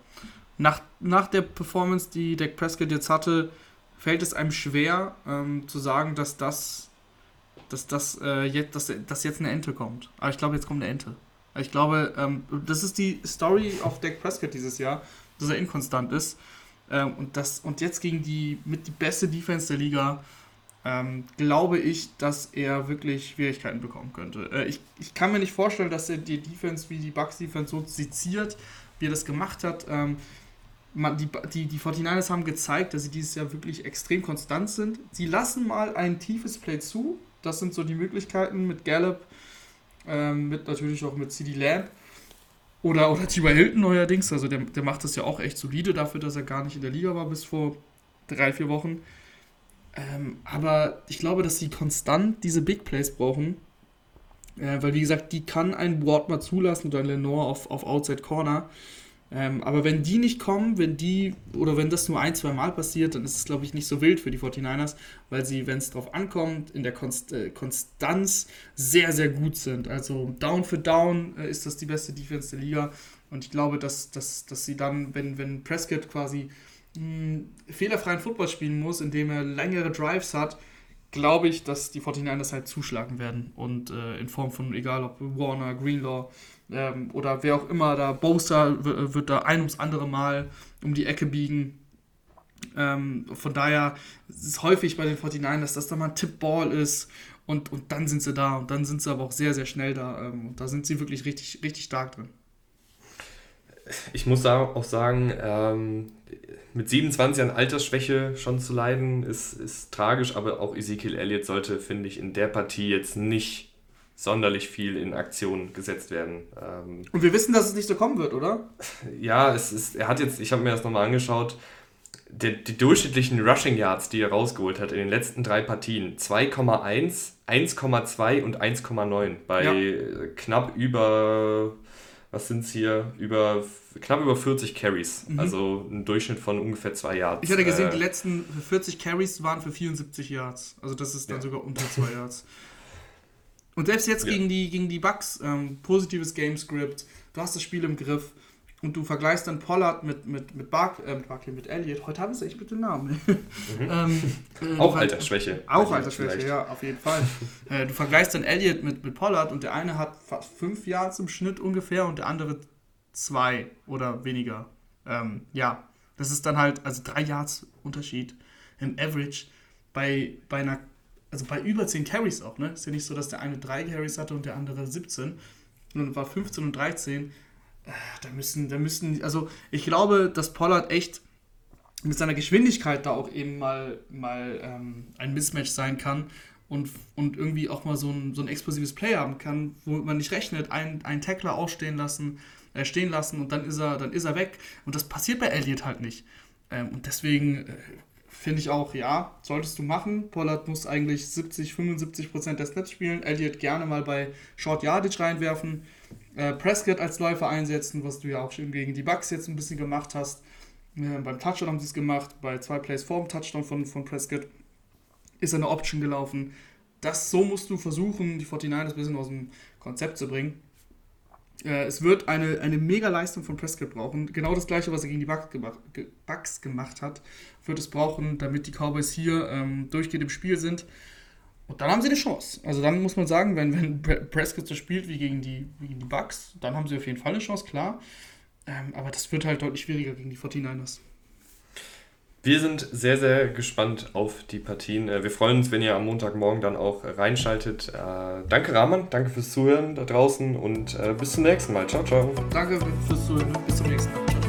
Speaker 2: Nach, nach der Performance, die Dak Prescott jetzt hatte, fällt es einem schwer ähm, zu sagen, dass das, dass, das, äh, jetzt, dass, dass jetzt eine Ente kommt. Aber ich glaube, jetzt kommt eine Ente. Ich glaube, ähm, das ist die Story auf Dak Prescott dieses Jahr, dass er inkonstant ist. Ähm, und, das, und jetzt gegen die mit die beste Defense der Liga ähm, glaube ich, dass er wirklich Schwierigkeiten bekommen könnte. Äh, ich, ich kann mir nicht vorstellen, dass er die Defense wie die Bucks Defense so seziert, wie er das gemacht hat. Ähm, man, die, die, die 49ers haben gezeigt, dass sie dieses Jahr wirklich extrem konstant sind. Sie lassen mal ein tiefes Play zu. Das sind so die Möglichkeiten mit Gallup, ähm, mit natürlich auch mit CD Lamb. Oder, oder T.Y. Hilton neuerdings. Also der, der macht das ja auch echt solide dafür, dass er gar nicht in der Liga war bis vor drei, vier Wochen. Ähm, aber ich glaube, dass sie konstant diese Big Plays brauchen. Äh, weil, wie gesagt, die kann ein Ward mal zulassen oder ein Lenore auf, auf Outside Corner. Ähm, aber wenn die nicht kommen, wenn die, oder wenn das nur ein, zwei Mal passiert, dann ist es, glaube ich, nicht so wild für die 49ers, weil sie, wenn es drauf ankommt, in der Konst äh, Konstanz sehr, sehr gut sind. Also Down für Down äh, ist das die beste Defense der Liga. Und ich glaube, dass, dass, dass sie dann, wenn, wenn Prescott quasi mh, fehlerfreien Football spielen muss, indem er längere Drives hat, glaube ich, dass die 49ers halt zuschlagen werden. Und äh, in Form von, egal ob Warner, Greenlaw, ähm, oder wer auch immer da, Bosa wird da ein ums andere Mal um die Ecke biegen. Ähm, von daher ist es häufig bei den 49ers, dass das da mal ein Tippball ist und, und dann sind sie da und dann sind sie aber auch sehr, sehr schnell da. Ähm, und da sind sie wirklich richtig, richtig stark drin.
Speaker 1: Ich muss da auch sagen, ähm, mit 27 an Altersschwäche schon zu leiden, ist, ist tragisch, aber auch Ezekiel Elliott sollte, finde ich, in der Partie jetzt nicht sonderlich viel in Aktion gesetzt werden.
Speaker 2: Ähm, Und wir wissen, dass es nicht so kommen wird, oder?
Speaker 1: Ja, es ist, er hat jetzt, ich habe mir das nochmal angeschaut, die, die, durchschnittlichen Rushing Yards, die er rausgeholt hat in den letzten drei Partien, 2,1, 1,2 und 1,9 bei ja. knapp über, was sind es hier, über knapp über 40 Carries, mhm. also ein Durchschnitt von ungefähr zwei Yards.
Speaker 2: Ich hatte gesehen, äh, die letzten 40 Carries waren für 74 Yards, also das ist dann ja. sogar unter zwei Yards. Und selbst jetzt ja. gegen, die, gegen die Bucks, ähm, positives Gamescript, du hast das Spiel im Griff und du vergleichst dann Pollard mit, mit, mit, Bark, äh, mit Barkley, mit Elliott. Heute haben sie echt mit den Namen. Mhm.
Speaker 1: ähm, äh, auch Altersschwäche.
Speaker 2: Auch Altersschwäche, ja, auf jeden Fall. äh, du vergleichst dann Elliott mit, mit Pollard und der eine hat fast fünf Yards im Schnitt ungefähr und der andere zwei oder weniger. Ähm, ja, das ist dann halt, also drei Yards Unterschied im Average bei, bei einer also bei über 10 Carries auch, ne? Ist ja nicht so, dass der eine 3 Carries hatte und der andere 17. Und war 15 und 13. Äh, da müssen, da müssen, also ich glaube, dass Pollard echt mit seiner Geschwindigkeit da auch eben mal, mal ähm, ein Mismatch sein kann und, und irgendwie auch mal so ein, so ein explosives Play haben kann, wo man nicht rechnet, einen, einen Tackler ausstehen lassen, äh, stehen lassen und dann ist er, dann ist er weg. Und das passiert bei Elliott halt nicht. Ähm, und deswegen äh, Finde ich auch, ja, solltest du machen. Pollard muss eigentlich 70, 75 Prozent der Snaps spielen. Elliott gerne mal bei Short Yardage reinwerfen. Äh, Prescott als Läufer einsetzen, was du ja auch schon gegen die Bucks jetzt ein bisschen gemacht hast. Äh, beim Touchdown haben sie es gemacht, bei zwei Plays vor dem Touchdown von, von Prescott ist eine Option gelaufen. Das so musst du versuchen, die 49ers ein bisschen aus dem Konzept zu bringen. Äh, es wird eine, eine Mega-Leistung von Prescott brauchen. Genau das gleiche, was er gegen die Bucks gemacht, Bucks gemacht hat, wird es brauchen, damit die Cowboys hier ähm, durchgehend im Spiel sind. Und dann haben sie eine Chance. Also dann muss man sagen, wenn, wenn Prescott so spielt wie gegen, die, wie gegen die Bucks, dann haben sie auf jeden Fall eine Chance, klar. Ähm, aber das wird halt deutlich schwieriger gegen die 49ers.
Speaker 1: Wir sind sehr, sehr gespannt auf die Partien. Äh, wir freuen uns, wenn ihr am Montagmorgen dann auch reinschaltet. Äh, danke, Rahman. Danke fürs Zuhören da draußen und äh, bis zum nächsten Mal. Ciao, ciao.
Speaker 2: Danke fürs Zuhören. Bis zum nächsten Mal.